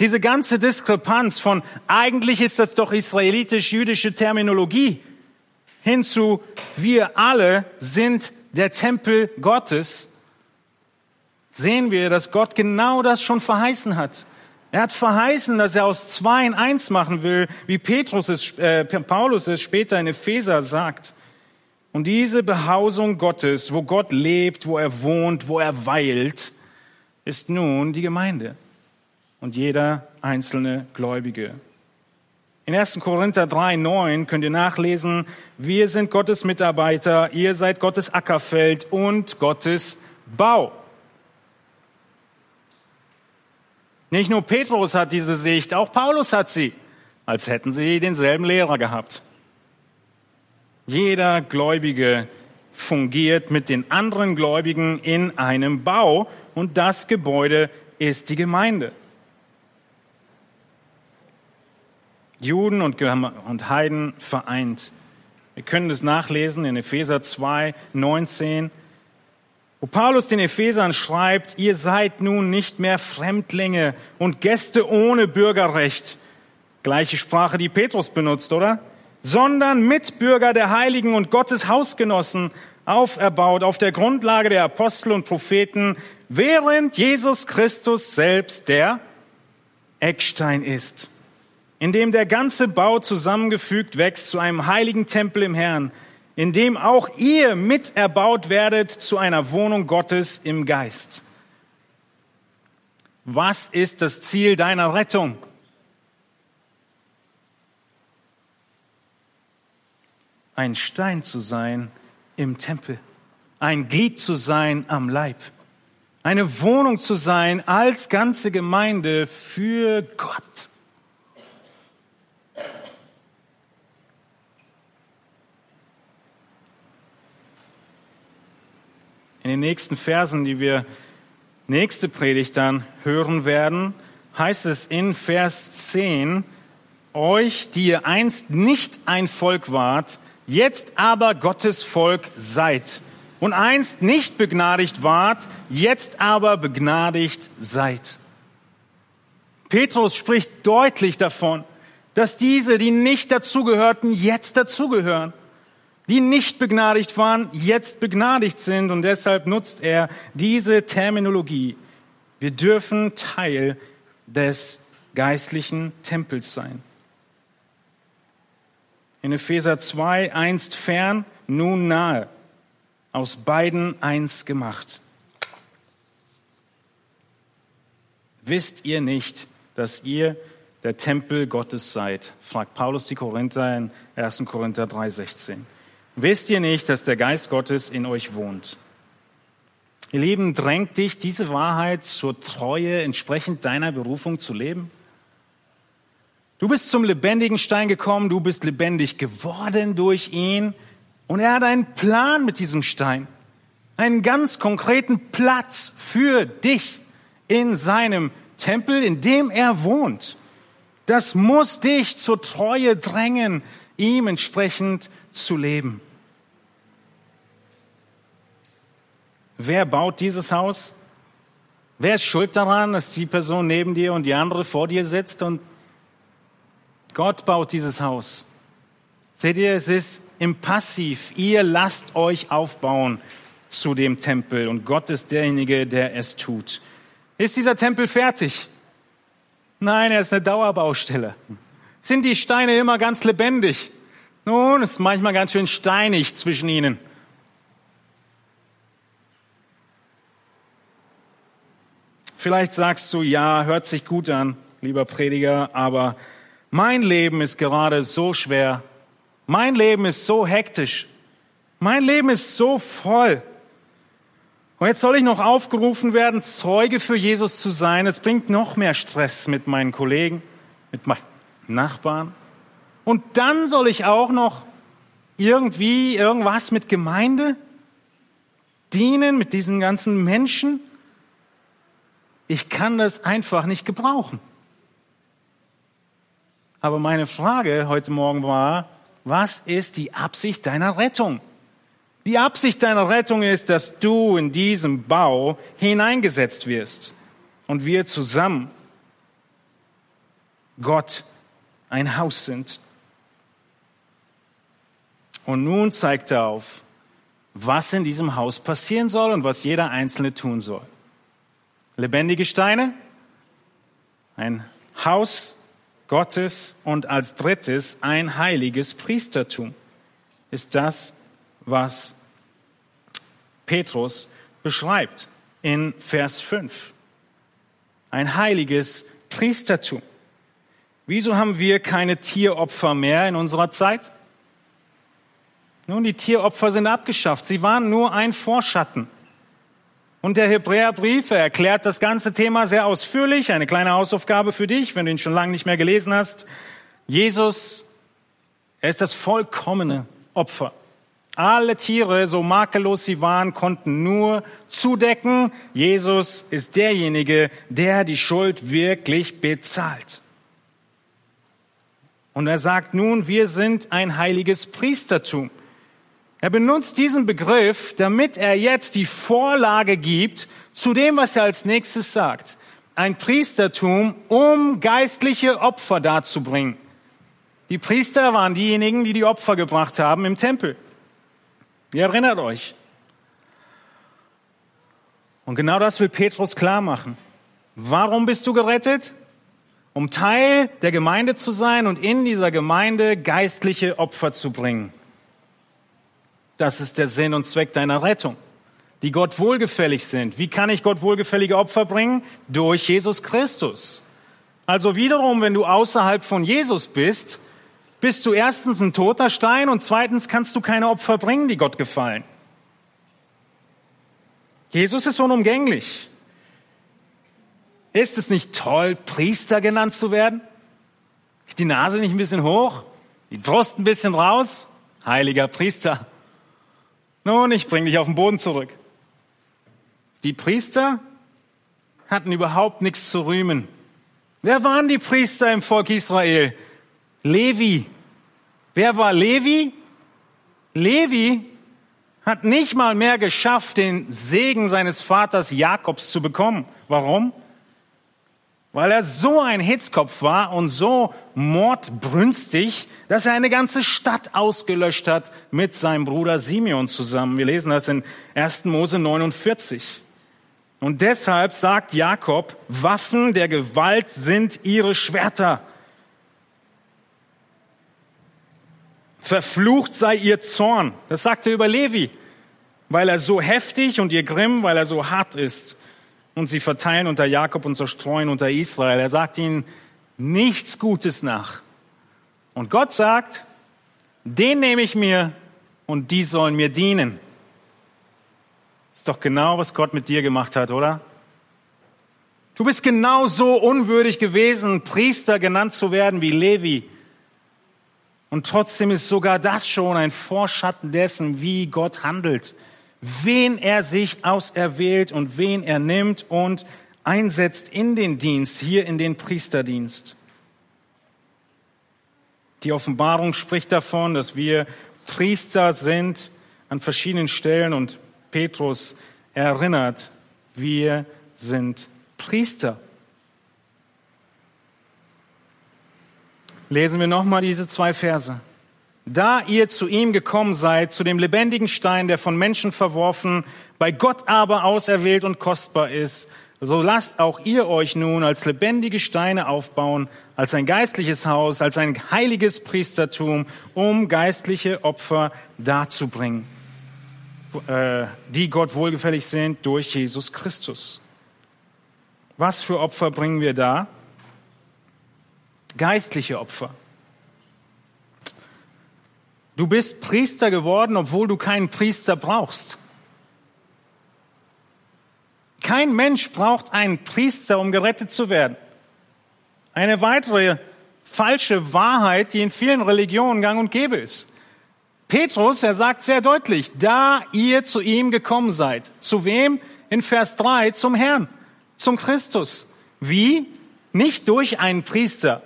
Diese ganze Diskrepanz von eigentlich ist das doch israelitisch-jüdische Terminologie hinzu, wir alle sind der Tempel Gottes, sehen wir, dass Gott genau das schon verheißen hat. Er hat verheißen, dass er aus zwei in eins machen will, wie Petrus es, äh, Paulus es später in Epheser sagt. Und diese Behausung Gottes, wo Gott lebt, wo er wohnt, wo er weilt, ist nun die Gemeinde und jeder einzelne Gläubige. In 1. Korinther 3, 9 könnt ihr nachlesen, wir sind Gottes Mitarbeiter, ihr seid Gottes Ackerfeld und Gottes Bau. Nicht nur Petrus hat diese Sicht, auch Paulus hat sie, als hätten sie denselben Lehrer gehabt. Jeder Gläubige fungiert mit den anderen Gläubigen in einem Bau und das Gebäude ist die Gemeinde. Juden und, Heiden vereint. Wir können das nachlesen in Epheser 2, 19, wo Paulus den Ephesern schreibt, ihr seid nun nicht mehr Fremdlinge und Gäste ohne Bürgerrecht. Gleiche Sprache, die Petrus benutzt, oder? Sondern Mitbürger der Heiligen und Gottes Hausgenossen, auferbaut auf der Grundlage der Apostel und Propheten, während Jesus Christus selbst der Eckstein ist in dem der ganze Bau zusammengefügt wächst zu einem heiligen Tempel im Herrn, in dem auch ihr miterbaut werdet zu einer Wohnung Gottes im Geist. Was ist das Ziel deiner Rettung? Ein Stein zu sein im Tempel, ein Glied zu sein am Leib, eine Wohnung zu sein als ganze Gemeinde für Gott. In den nächsten Versen, die wir nächste Predigt dann hören werden, heißt es in Vers 10, euch, die ihr einst nicht ein Volk wart, jetzt aber Gottes Volk seid und einst nicht begnadigt wart, jetzt aber begnadigt seid. Petrus spricht deutlich davon, dass diese, die nicht dazugehörten, jetzt dazugehören die nicht begnadigt waren, jetzt begnadigt sind. Und deshalb nutzt er diese Terminologie. Wir dürfen Teil des geistlichen Tempels sein. In Epheser 2, einst fern, nun nahe, aus beiden eins gemacht. Wisst ihr nicht, dass ihr der Tempel Gottes seid? fragt Paulus die Korinther in 1. Korinther 3, 16. Wisst ihr nicht, dass der Geist Gottes in euch wohnt? Ihr Lieben, drängt dich diese Wahrheit zur Treue entsprechend deiner Berufung zu leben? Du bist zum lebendigen Stein gekommen, du bist lebendig geworden durch ihn und er hat einen Plan mit diesem Stein, einen ganz konkreten Platz für dich in seinem Tempel, in dem er wohnt. Das muss dich zur Treue drängen, ihm entsprechend zu leben. Wer baut dieses Haus? Wer ist schuld daran, dass die Person neben dir und die andere vor dir sitzt? Und Gott baut dieses Haus. Seht ihr, es ist im Passiv. Ihr lasst euch aufbauen zu dem Tempel und Gott ist derjenige, der es tut. Ist dieser Tempel fertig? Nein, er ist eine Dauerbaustelle. Sind die Steine immer ganz lebendig? Nun, es ist manchmal ganz schön steinig zwischen ihnen. Vielleicht sagst du, ja, hört sich gut an, lieber Prediger, aber mein Leben ist gerade so schwer. Mein Leben ist so hektisch. Mein Leben ist so voll. Und jetzt soll ich noch aufgerufen werden, Zeuge für Jesus zu sein. Es bringt noch mehr Stress mit meinen Kollegen, mit meinen Nachbarn. Und dann soll ich auch noch irgendwie irgendwas mit Gemeinde dienen, mit diesen ganzen Menschen. Ich kann das einfach nicht gebrauchen. Aber meine Frage heute Morgen war, was ist die Absicht deiner Rettung? Die Absicht deiner Rettung ist, dass du in diesem Bau hineingesetzt wirst und wir zusammen Gott ein Haus sind. Und nun zeigt er auf, was in diesem Haus passieren soll und was jeder Einzelne tun soll. Lebendige Steine, ein Haus Gottes und als drittes ein heiliges Priestertum ist das, was Petrus beschreibt in Vers 5. Ein heiliges Priestertum. Wieso haben wir keine Tieropfer mehr in unserer Zeit? Nun, die Tieropfer sind abgeschafft. Sie waren nur ein Vorschatten. Und der Hebräerbrief erklärt das ganze Thema sehr ausführlich. Eine kleine Hausaufgabe für dich, wenn du ihn schon lange nicht mehr gelesen hast. Jesus, er ist das vollkommene Opfer. Alle Tiere, so makellos sie waren, konnten nur zudecken. Jesus ist derjenige, der die Schuld wirklich bezahlt. Und er sagt nun, wir sind ein heiliges Priestertum. Er benutzt diesen Begriff, damit er jetzt die Vorlage gibt zu dem, was er als nächstes sagt. Ein Priestertum, um geistliche Opfer darzubringen. Die Priester waren diejenigen, die die Opfer gebracht haben im Tempel. Ihr erinnert euch. Und genau das will Petrus klar machen. Warum bist du gerettet? Um Teil der Gemeinde zu sein und in dieser Gemeinde geistliche Opfer zu bringen. Das ist der Sinn und Zweck deiner Rettung, die Gott wohlgefällig sind. Wie kann ich Gott wohlgefällige Opfer bringen? Durch Jesus Christus. Also wiederum, wenn du außerhalb von Jesus bist, bist du erstens ein toter Stein und zweitens kannst du keine Opfer bringen, die Gott gefallen. Jesus ist unumgänglich. Ist es nicht toll, Priester genannt zu werden? Die Nase nicht ein bisschen hoch, die Brust ein bisschen raus? Heiliger Priester. Nun, ich bring dich auf den Boden zurück. Die Priester hatten überhaupt nichts zu rühmen. Wer waren die Priester im Volk Israel? Levi. Wer war Levi? Levi hat nicht mal mehr geschafft, den Segen seines Vaters Jakobs zu bekommen. Warum? Weil er so ein Hitzkopf war und so mordbrünstig, dass er eine ganze Stadt ausgelöscht hat mit seinem Bruder Simeon zusammen. Wir lesen das in 1. Mose 49. Und deshalb sagt Jakob, Waffen der Gewalt sind ihre Schwerter. Verflucht sei ihr Zorn. Das sagt er über Levi, weil er so heftig und ihr Grimm, weil er so hart ist. Und sie verteilen unter Jakob und zerstreuen unter Israel. Er sagt ihnen nichts Gutes nach. Und Gott sagt, den nehme ich mir und die sollen mir dienen. Ist doch genau, was Gott mit dir gemacht hat, oder? Du bist genau so unwürdig gewesen, Priester genannt zu werden wie Levi. Und trotzdem ist sogar das schon ein Vorschatten dessen, wie Gott handelt, wen er sich auserwählt und wen er nimmt und einsetzt in den Dienst, hier in den Priesterdienst. Die Offenbarung spricht davon, dass wir Priester sind an verschiedenen Stellen und Petrus erinnert, wir sind Priester. Lesen wir nochmal diese zwei Verse. Da ihr zu ihm gekommen seid, zu dem lebendigen Stein, der von Menschen verworfen, bei Gott aber auserwählt und kostbar ist, so lasst auch ihr euch nun als lebendige Steine aufbauen, als ein geistliches Haus, als ein heiliges Priestertum, um geistliche Opfer darzubringen, äh, die Gott wohlgefällig sind durch Jesus Christus. Was für Opfer bringen wir da? Geistliche Opfer. Du bist Priester geworden, obwohl du keinen Priester brauchst. Kein Mensch braucht einen Priester, um gerettet zu werden. Eine weitere falsche Wahrheit, die in vielen Religionen gang und gäbe ist. Petrus, er sagt sehr deutlich, da ihr zu ihm gekommen seid. Zu wem? In Vers 3, zum Herrn, zum Christus. Wie? Nicht durch einen Priester,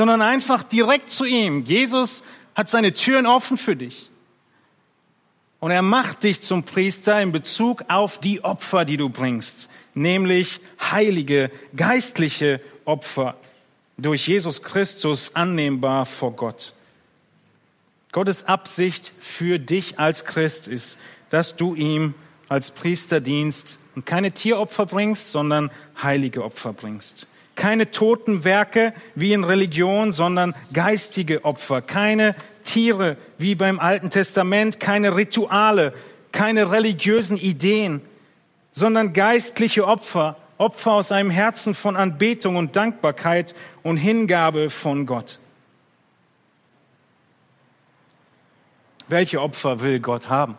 sondern einfach direkt zu ihm. Jesus hat seine Türen offen für dich. Und er macht dich zum Priester in Bezug auf die Opfer, die du bringst, nämlich heilige, geistliche Opfer, durch Jesus Christus annehmbar vor Gott. Gottes Absicht für dich als Christ ist, dass du ihm als Priester dienst und keine Tieropfer bringst, sondern heilige Opfer bringst. Keine toten Werke wie in Religion, sondern geistige Opfer. Keine Tiere wie beim Alten Testament, keine Rituale, keine religiösen Ideen, sondern geistliche Opfer. Opfer aus einem Herzen von Anbetung und Dankbarkeit und Hingabe von Gott. Welche Opfer will Gott haben?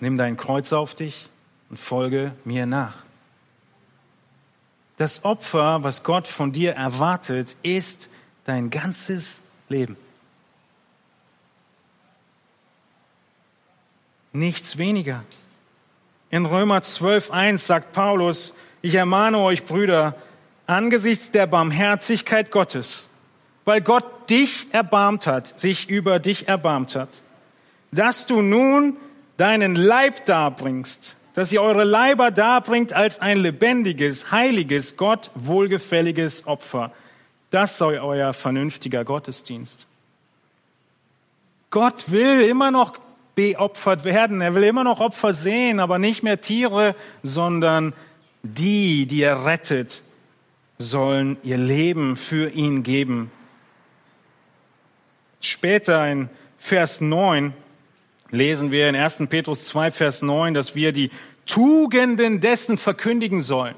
Nimm dein Kreuz auf dich und folge mir nach. Das Opfer, was Gott von dir erwartet, ist dein ganzes Leben. Nichts weniger. In Römer 12.1 sagt Paulus, ich ermahne euch, Brüder, angesichts der Barmherzigkeit Gottes, weil Gott dich erbarmt hat, sich über dich erbarmt hat, dass du nun deinen Leib darbringst, dass ihr eure Leiber darbringt als ein lebendiges, heiliges, Gott wohlgefälliges Opfer. Das sei euer vernünftiger Gottesdienst. Gott will immer noch beopfert werden. Er will immer noch Opfer sehen, aber nicht mehr Tiere, sondern die, die er rettet, sollen ihr Leben für ihn geben. Später in Vers 9 lesen wir in 1. Petrus 2, Vers 9, dass wir die Tugenden dessen verkündigen sollen.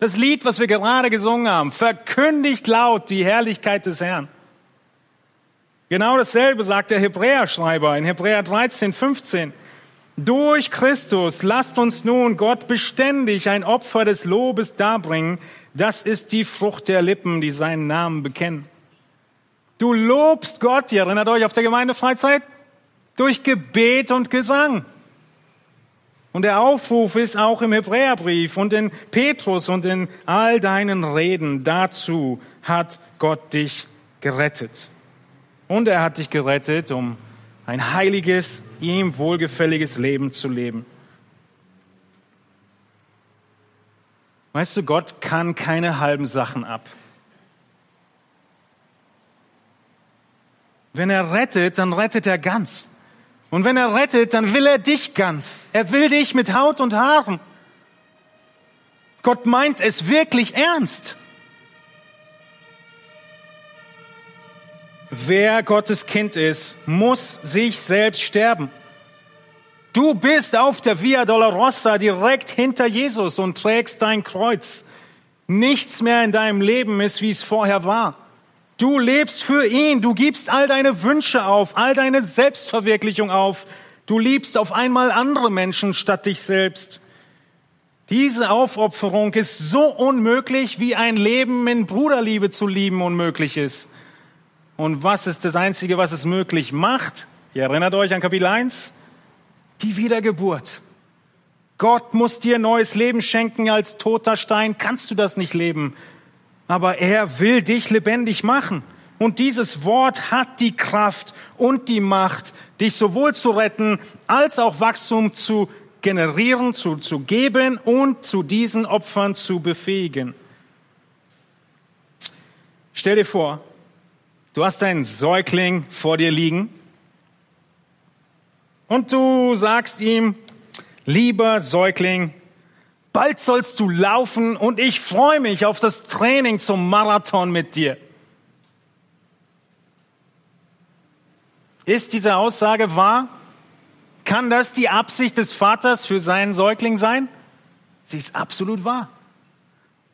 Das Lied, was wir gerade gesungen haben, verkündigt laut die Herrlichkeit des Herrn. Genau dasselbe sagt der Hebräerschreiber in Hebräer 13, 15. Durch Christus lasst uns nun Gott beständig ein Opfer des Lobes darbringen. Das ist die Frucht der Lippen, die seinen Namen bekennen. Du lobst Gott, ihr erinnert euch auf der Gemeindefreizeit? Durch Gebet und Gesang. Und der Aufruf ist auch im Hebräerbrief und in Petrus und in all deinen Reden. Dazu hat Gott dich gerettet. Und er hat dich gerettet, um ein heiliges, ihm wohlgefälliges Leben zu leben. Weißt du, Gott kann keine halben Sachen ab. Wenn er rettet, dann rettet er ganz. Und wenn er rettet, dann will er dich ganz. Er will dich mit Haut und Haaren. Gott meint es wirklich ernst. Wer Gottes Kind ist, muss sich selbst sterben. Du bist auf der Via Dolorosa direkt hinter Jesus und trägst dein Kreuz. Nichts mehr in deinem Leben ist, wie es vorher war. Du lebst für ihn, du gibst all deine Wünsche auf, all deine Selbstverwirklichung auf. Du liebst auf einmal andere Menschen statt dich selbst. Diese Aufopferung ist so unmöglich, wie ein Leben in Bruderliebe zu lieben unmöglich ist. Und was ist das Einzige, was es möglich macht? Ihr erinnert euch an Kapitel 1? Die Wiedergeburt. Gott muss dir neues Leben schenken als toter Stein. Kannst du das nicht leben? Aber er will dich lebendig machen. Und dieses Wort hat die Kraft und die Macht, dich sowohl zu retten als auch Wachstum zu generieren, zu, zu geben und zu diesen Opfern zu befähigen. Stell dir vor, du hast einen Säugling vor dir liegen und du sagst ihm, lieber Säugling, bald sollst du laufen und ich freue mich auf das Training zum Marathon mit dir. Ist diese Aussage wahr? Kann das die Absicht des Vaters für seinen Säugling sein? Sie ist absolut wahr.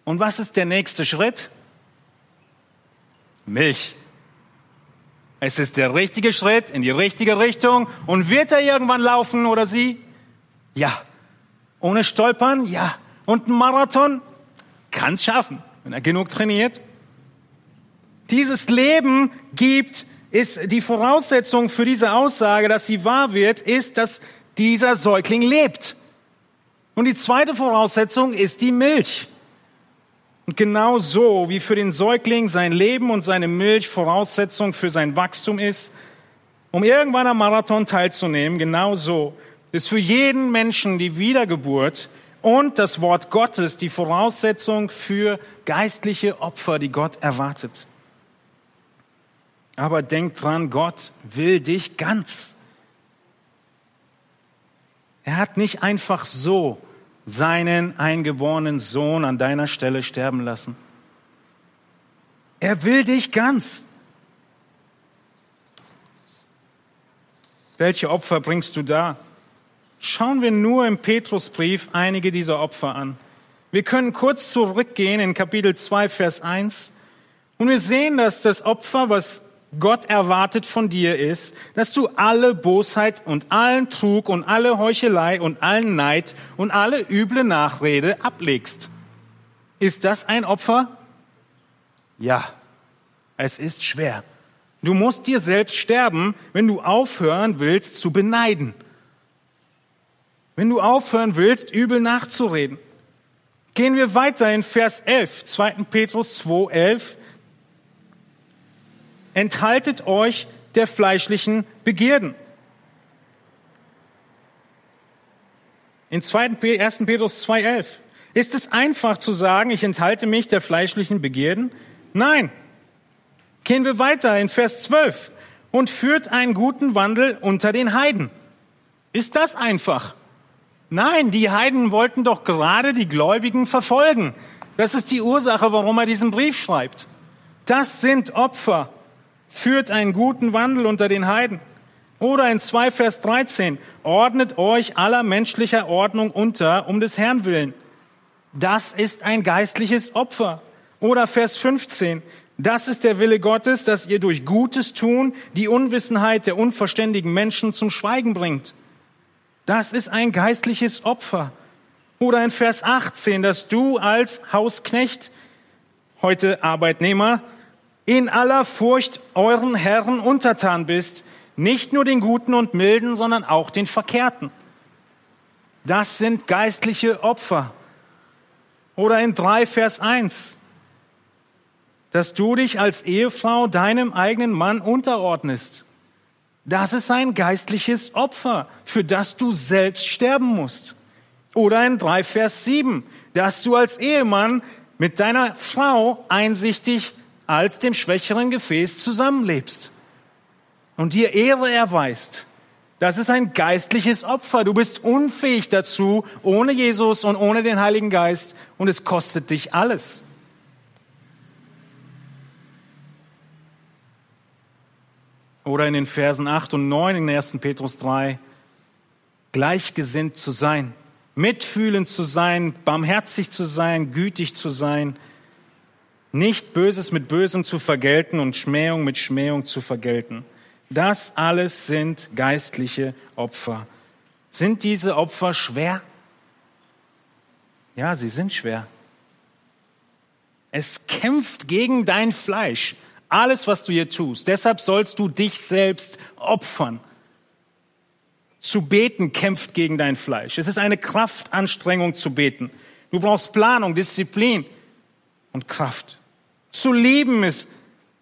Und was ist der nächste Schritt? Milch. Es ist der richtige Schritt in die richtige Richtung. Und wird er irgendwann laufen oder sie? Ja. Ohne Stolpern? Ja. Und ein Marathon? Kann es schaffen, wenn er genug trainiert. Dieses Leben gibt, ist die Voraussetzung für diese Aussage, dass sie wahr wird, ist, dass dieser Säugling lebt. Und die zweite Voraussetzung ist die Milch. Und genau so, wie für den Säugling sein Leben und seine Milch Voraussetzung für sein Wachstum ist, um irgendwann am Marathon teilzunehmen, genau so ist für jeden Menschen die Wiedergeburt und das Wort Gottes die Voraussetzung für geistliche Opfer, die Gott erwartet. Aber denk dran, Gott will dich ganz. Er hat nicht einfach so seinen eingeborenen Sohn an deiner Stelle sterben lassen. Er will dich ganz. Welche Opfer bringst du da? Schauen wir nur im Petrusbrief einige dieser Opfer an. Wir können kurz zurückgehen in Kapitel 2, Vers 1 und wir sehen, dass das Opfer, was Gott erwartet von dir ist, dass du alle Bosheit und allen Trug und alle Heuchelei und allen Neid und alle üble Nachrede ablegst. Ist das ein Opfer? Ja, es ist schwer. Du musst dir selbst sterben, wenn du aufhören willst zu beneiden. Wenn du aufhören willst, übel nachzureden. Gehen wir weiter in Vers 11, 2. Petrus 2, 11 enthaltet euch der fleischlichen Begierden. In 2. 1. Petrus 2.11. Ist es einfach zu sagen, ich enthalte mich der fleischlichen Begierden? Nein. Gehen wir weiter in Vers 12. Und führt einen guten Wandel unter den Heiden. Ist das einfach? Nein, die Heiden wollten doch gerade die Gläubigen verfolgen. Das ist die Ursache, warum er diesen Brief schreibt. Das sind Opfer führt einen guten Wandel unter den Heiden. Oder in 2 Vers 13, ordnet euch aller menschlicher Ordnung unter, um des Herrn willen. Das ist ein geistliches Opfer. Oder Vers 15, das ist der Wille Gottes, dass ihr durch Gutes tun die Unwissenheit der unverständigen Menschen zum Schweigen bringt. Das ist ein geistliches Opfer. Oder in Vers 18, dass du als Hausknecht, heute Arbeitnehmer, in aller Furcht euren Herren untertan bist, nicht nur den Guten und Milden, sondern auch den Verkehrten. Das sind geistliche Opfer. Oder in 3 Vers 1, dass du dich als Ehefrau deinem eigenen Mann unterordnest. Das ist ein geistliches Opfer, für das du selbst sterben musst. Oder in 3 Vers 7, dass du als Ehemann mit deiner Frau einsichtig als dem schwächeren Gefäß zusammenlebst und dir Ehre erweist. Das ist ein geistliches Opfer. Du bist unfähig dazu, ohne Jesus und ohne den Heiligen Geist, und es kostet dich alles. Oder in den Versen 8 und 9 in 1. Petrus 3, gleichgesinnt zu sein, mitfühlend zu sein, barmherzig zu sein, gütig zu sein, nicht Böses mit Bösem zu vergelten und Schmähung mit Schmähung zu vergelten. Das alles sind geistliche Opfer. Sind diese Opfer schwer? Ja, sie sind schwer. Es kämpft gegen dein Fleisch. Alles, was du hier tust. Deshalb sollst du dich selbst opfern. Zu beten kämpft gegen dein Fleisch. Es ist eine Kraftanstrengung zu beten. Du brauchst Planung, Disziplin und Kraft. Zu leben ist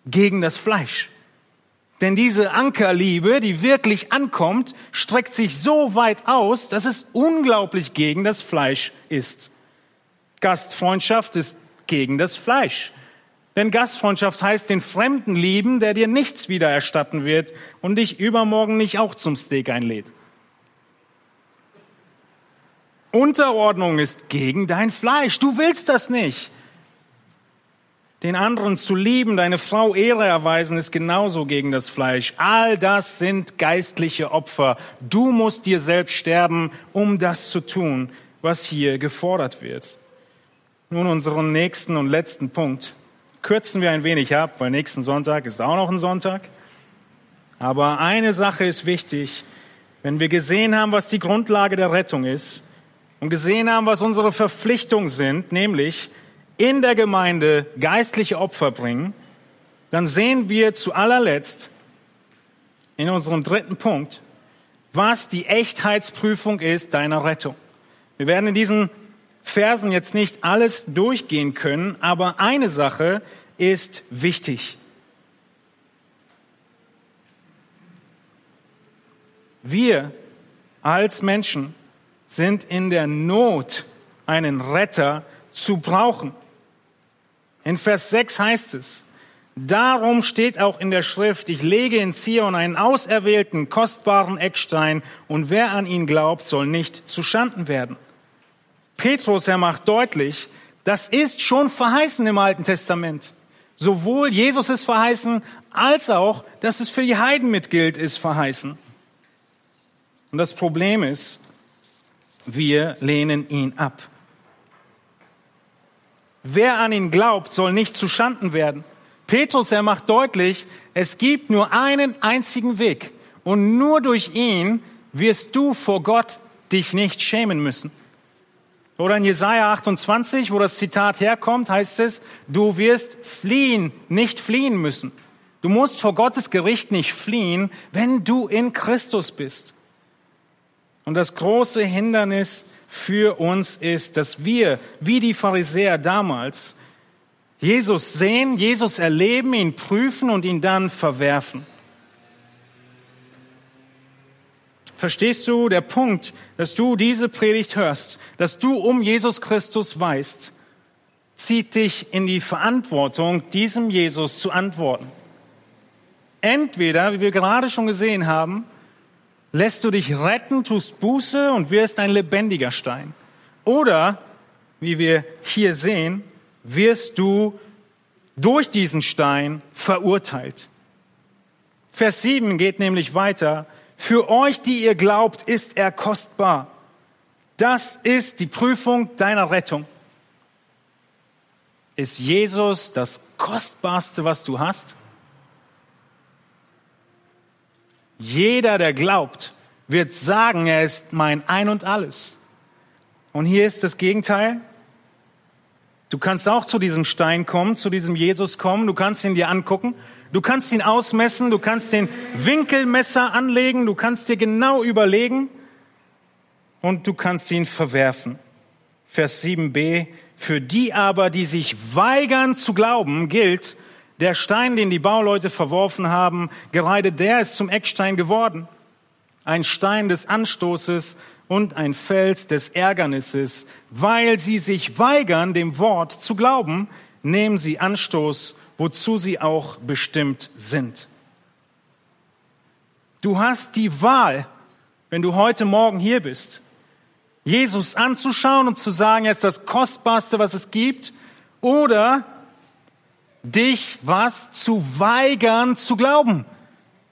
gegen das Fleisch. Denn diese Ankerliebe, die wirklich ankommt, streckt sich so weit aus, dass es unglaublich gegen das Fleisch ist. Gastfreundschaft ist gegen das Fleisch. Denn Gastfreundschaft heißt den Fremden lieben, der dir nichts wiedererstatten wird und dich übermorgen nicht auch zum Steak einlädt. Unterordnung ist gegen dein Fleisch. Du willst das nicht. Den anderen zu lieben, deine Frau Ehre erweisen, ist genauso gegen das Fleisch. All das sind geistliche Opfer. Du musst dir selbst sterben, um das zu tun, was hier gefordert wird. Nun unseren nächsten und letzten Punkt. Kürzen wir ein wenig ab, weil nächsten Sonntag ist auch noch ein Sonntag. Aber eine Sache ist wichtig. Wenn wir gesehen haben, was die Grundlage der Rettung ist, und gesehen haben, was unsere Verpflichtungen sind, nämlich in der Gemeinde geistliche Opfer bringen, dann sehen wir zu allerletzt in unserem dritten Punkt, was die Echtheitsprüfung ist deiner Rettung. Wir werden in diesen Versen jetzt nicht alles durchgehen können, aber eine Sache ist wichtig. Wir als Menschen sind in der Not, einen Retter zu brauchen. In Vers 6 heißt es, darum steht auch in der Schrift, ich lege in Zion einen auserwählten, kostbaren Eckstein und wer an ihn glaubt, soll nicht zu Schanden werden. Petrus, er macht deutlich, das ist schon verheißen im Alten Testament. Sowohl Jesus ist verheißen, als auch, dass es für die Heiden mitgilt, ist verheißen. Und das Problem ist, wir lehnen ihn ab. Wer an ihn glaubt, soll nicht zu Schanden werden. Petrus, er macht deutlich, es gibt nur einen einzigen Weg und nur durch ihn wirst du vor Gott dich nicht schämen müssen. Oder in Jesaja 28, wo das Zitat herkommt, heißt es, du wirst fliehen, nicht fliehen müssen. Du musst vor Gottes Gericht nicht fliehen, wenn du in Christus bist. Und das große Hindernis für uns ist, dass wir, wie die Pharisäer damals, Jesus sehen, Jesus erleben, ihn prüfen und ihn dann verwerfen. Verstehst du der Punkt, dass du diese Predigt hörst, dass du um Jesus Christus weißt, zieht dich in die Verantwortung, diesem Jesus zu antworten. Entweder, wie wir gerade schon gesehen haben, lässt du dich retten, tust Buße und wirst ein lebendiger Stein. Oder, wie wir hier sehen, wirst du durch diesen Stein verurteilt. Vers 7 geht nämlich weiter. Für euch, die ihr glaubt, ist er kostbar. Das ist die Prüfung deiner Rettung. Ist Jesus das Kostbarste, was du hast? Jeder, der glaubt, wird sagen, er ist mein Ein und alles. Und hier ist das Gegenteil. Du kannst auch zu diesem Stein kommen, zu diesem Jesus kommen, du kannst ihn dir angucken, du kannst ihn ausmessen, du kannst den Winkelmesser anlegen, du kannst dir genau überlegen. Und du kannst ihn verwerfen. Vers 7b, für die aber, die sich weigern zu glauben, gilt, der Stein, den die Bauleute verworfen haben, gerade der ist zum Eckstein geworden. Ein Stein des Anstoßes und ein Fels des Ärgernisses. Weil sie sich weigern, dem Wort zu glauben, nehmen sie Anstoß, wozu sie auch bestimmt sind. Du hast die Wahl, wenn du heute Morgen hier bist, Jesus anzuschauen und zu sagen, er ist das Kostbarste, was es gibt, oder dich was zu weigern zu glauben.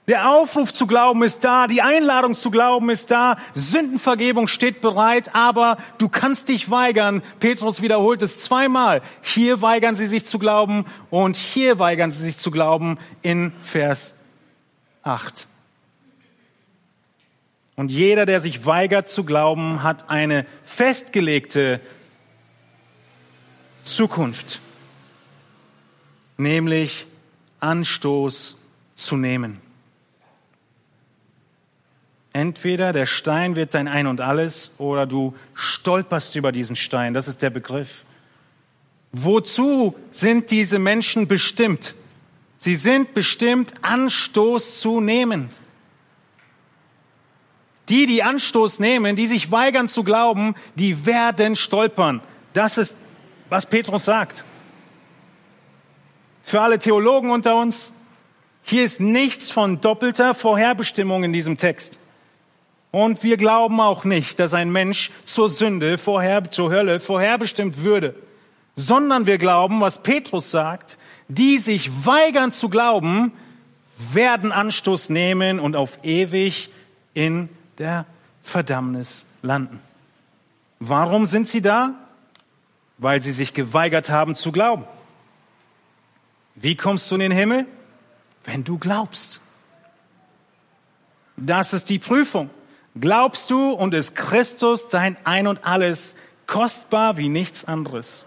Der Aufruf zu glauben ist da, die Einladung zu glauben ist da, Sündenvergebung steht bereit, aber du kannst dich weigern. Petrus wiederholt es zweimal. Hier weigern sie sich zu glauben und hier weigern sie sich zu glauben in Vers 8. Und jeder, der sich weigert zu glauben, hat eine festgelegte Zukunft nämlich Anstoß zu nehmen. Entweder der Stein wird dein Ein und alles oder du stolperst über diesen Stein. Das ist der Begriff. Wozu sind diese Menschen bestimmt? Sie sind bestimmt, Anstoß zu nehmen. Die, die Anstoß nehmen, die sich weigern zu glauben, die werden stolpern. Das ist, was Petrus sagt. Für alle Theologen unter uns, hier ist nichts von doppelter Vorherbestimmung in diesem Text. Und wir glauben auch nicht, dass ein Mensch zur Sünde, vorher, zur Hölle vorherbestimmt würde, sondern wir glauben, was Petrus sagt, die sich weigern zu glauben, werden Anstoß nehmen und auf ewig in der Verdammnis landen. Warum sind sie da? Weil sie sich geweigert haben zu glauben. Wie kommst du in den Himmel? Wenn du glaubst. Das ist die Prüfung. Glaubst du und ist Christus dein Ein und alles kostbar wie nichts anderes?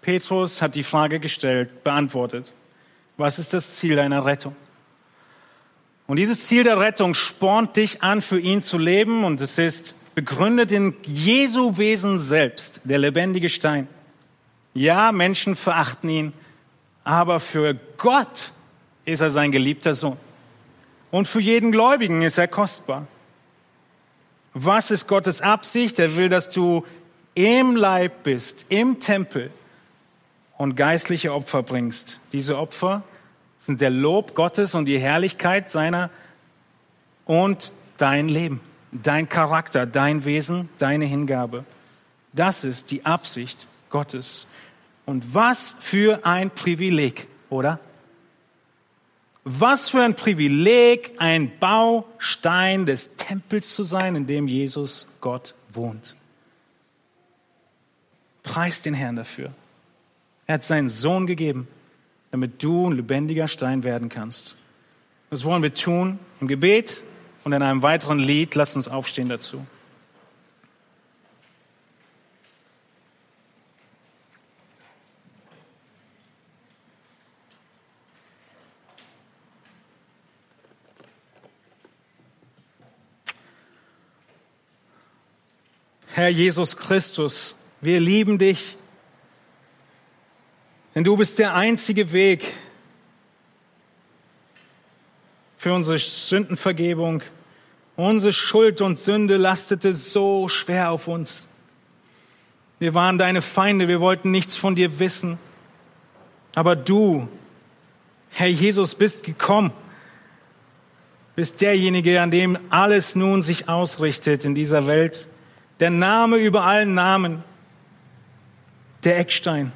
Petrus hat die Frage gestellt, beantwortet. Was ist das Ziel deiner Rettung? Und dieses Ziel der Rettung spornt dich an, für ihn zu leben und es ist begründet in Jesu Wesen selbst, der lebendige Stein. Ja, Menschen verachten ihn, aber für Gott ist er sein geliebter Sohn. Und für jeden Gläubigen ist er kostbar. Was ist Gottes Absicht? Er will, dass du im Leib bist, im Tempel, und geistliche Opfer bringst. Diese Opfer sind der Lob Gottes und die Herrlichkeit seiner und dein Leben, dein Charakter, dein Wesen, deine Hingabe. Das ist die Absicht Gottes. Und was für ein Privileg, oder? Was für ein Privileg, ein Baustein des Tempels zu sein, in dem Jesus Gott wohnt. Preis den Herrn dafür. Er hat seinen Sohn gegeben, damit du ein lebendiger Stein werden kannst. Das wollen wir tun im Gebet und in einem weiteren Lied. Lasst uns aufstehen dazu. Herr Jesus Christus, wir lieben dich denn du bist der einzige Weg für unsere Sündenvergebung. Unsere Schuld und Sünde lastete so schwer auf uns. Wir waren deine Feinde, wir wollten nichts von dir wissen. Aber du, Herr Jesus, bist gekommen, bist derjenige, an dem alles nun sich ausrichtet in dieser Welt. Der Name über allen Namen, der Eckstein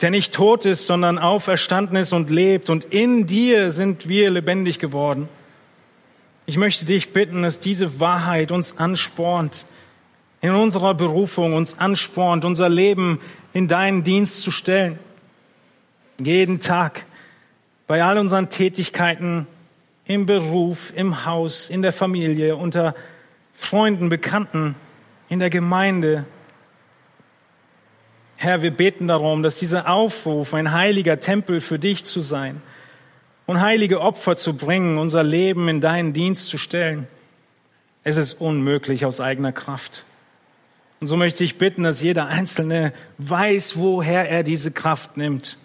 der nicht tot ist, sondern auferstanden ist und lebt. Und in dir sind wir lebendig geworden. Ich möchte dich bitten, dass diese Wahrheit uns anspornt, in unserer Berufung uns anspornt, unser Leben in deinen Dienst zu stellen. Jeden Tag, bei all unseren Tätigkeiten, im Beruf, im Haus, in der Familie, unter Freunden, Bekannten, in der Gemeinde, Herr, wir beten darum, dass dieser Aufruf, ein heiliger Tempel für dich zu sein und heilige Opfer zu bringen, unser Leben in deinen Dienst zu stellen, es ist unmöglich aus eigener Kraft. Und so möchte ich bitten, dass jeder Einzelne weiß, woher er diese Kraft nimmt.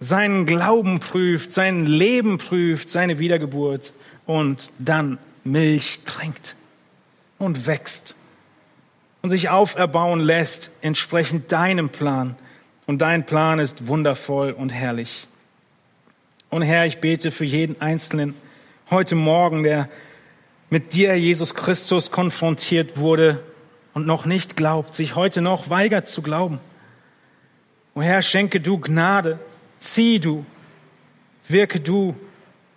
Seinen Glauben prüft, sein Leben prüft, seine Wiedergeburt und dann Milch trinkt und wächst und sich auferbauen lässt entsprechend deinem Plan. Und dein Plan ist wundervoll und herrlich. Und Herr, ich bete für jeden Einzelnen heute Morgen, der mit dir, Jesus Christus, konfrontiert wurde und noch nicht glaubt, sich heute noch weigert zu glauben. O Herr, schenke du Gnade, zieh du, wirke du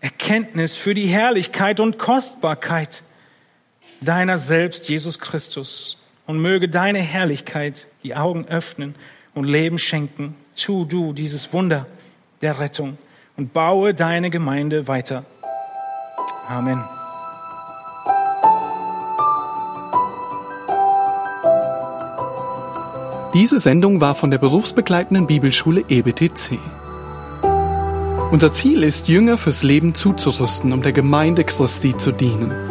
Erkenntnis für die Herrlichkeit und Kostbarkeit deiner selbst, Jesus Christus und möge deine Herrlichkeit die Augen öffnen und Leben schenken. Tu du dieses Wunder der Rettung und baue deine Gemeinde weiter. Amen. Diese Sendung war von der berufsbegleitenden Bibelschule EBTC. Unser Ziel ist, Jünger fürs Leben zuzurüsten, um der Gemeinde Christi zu dienen.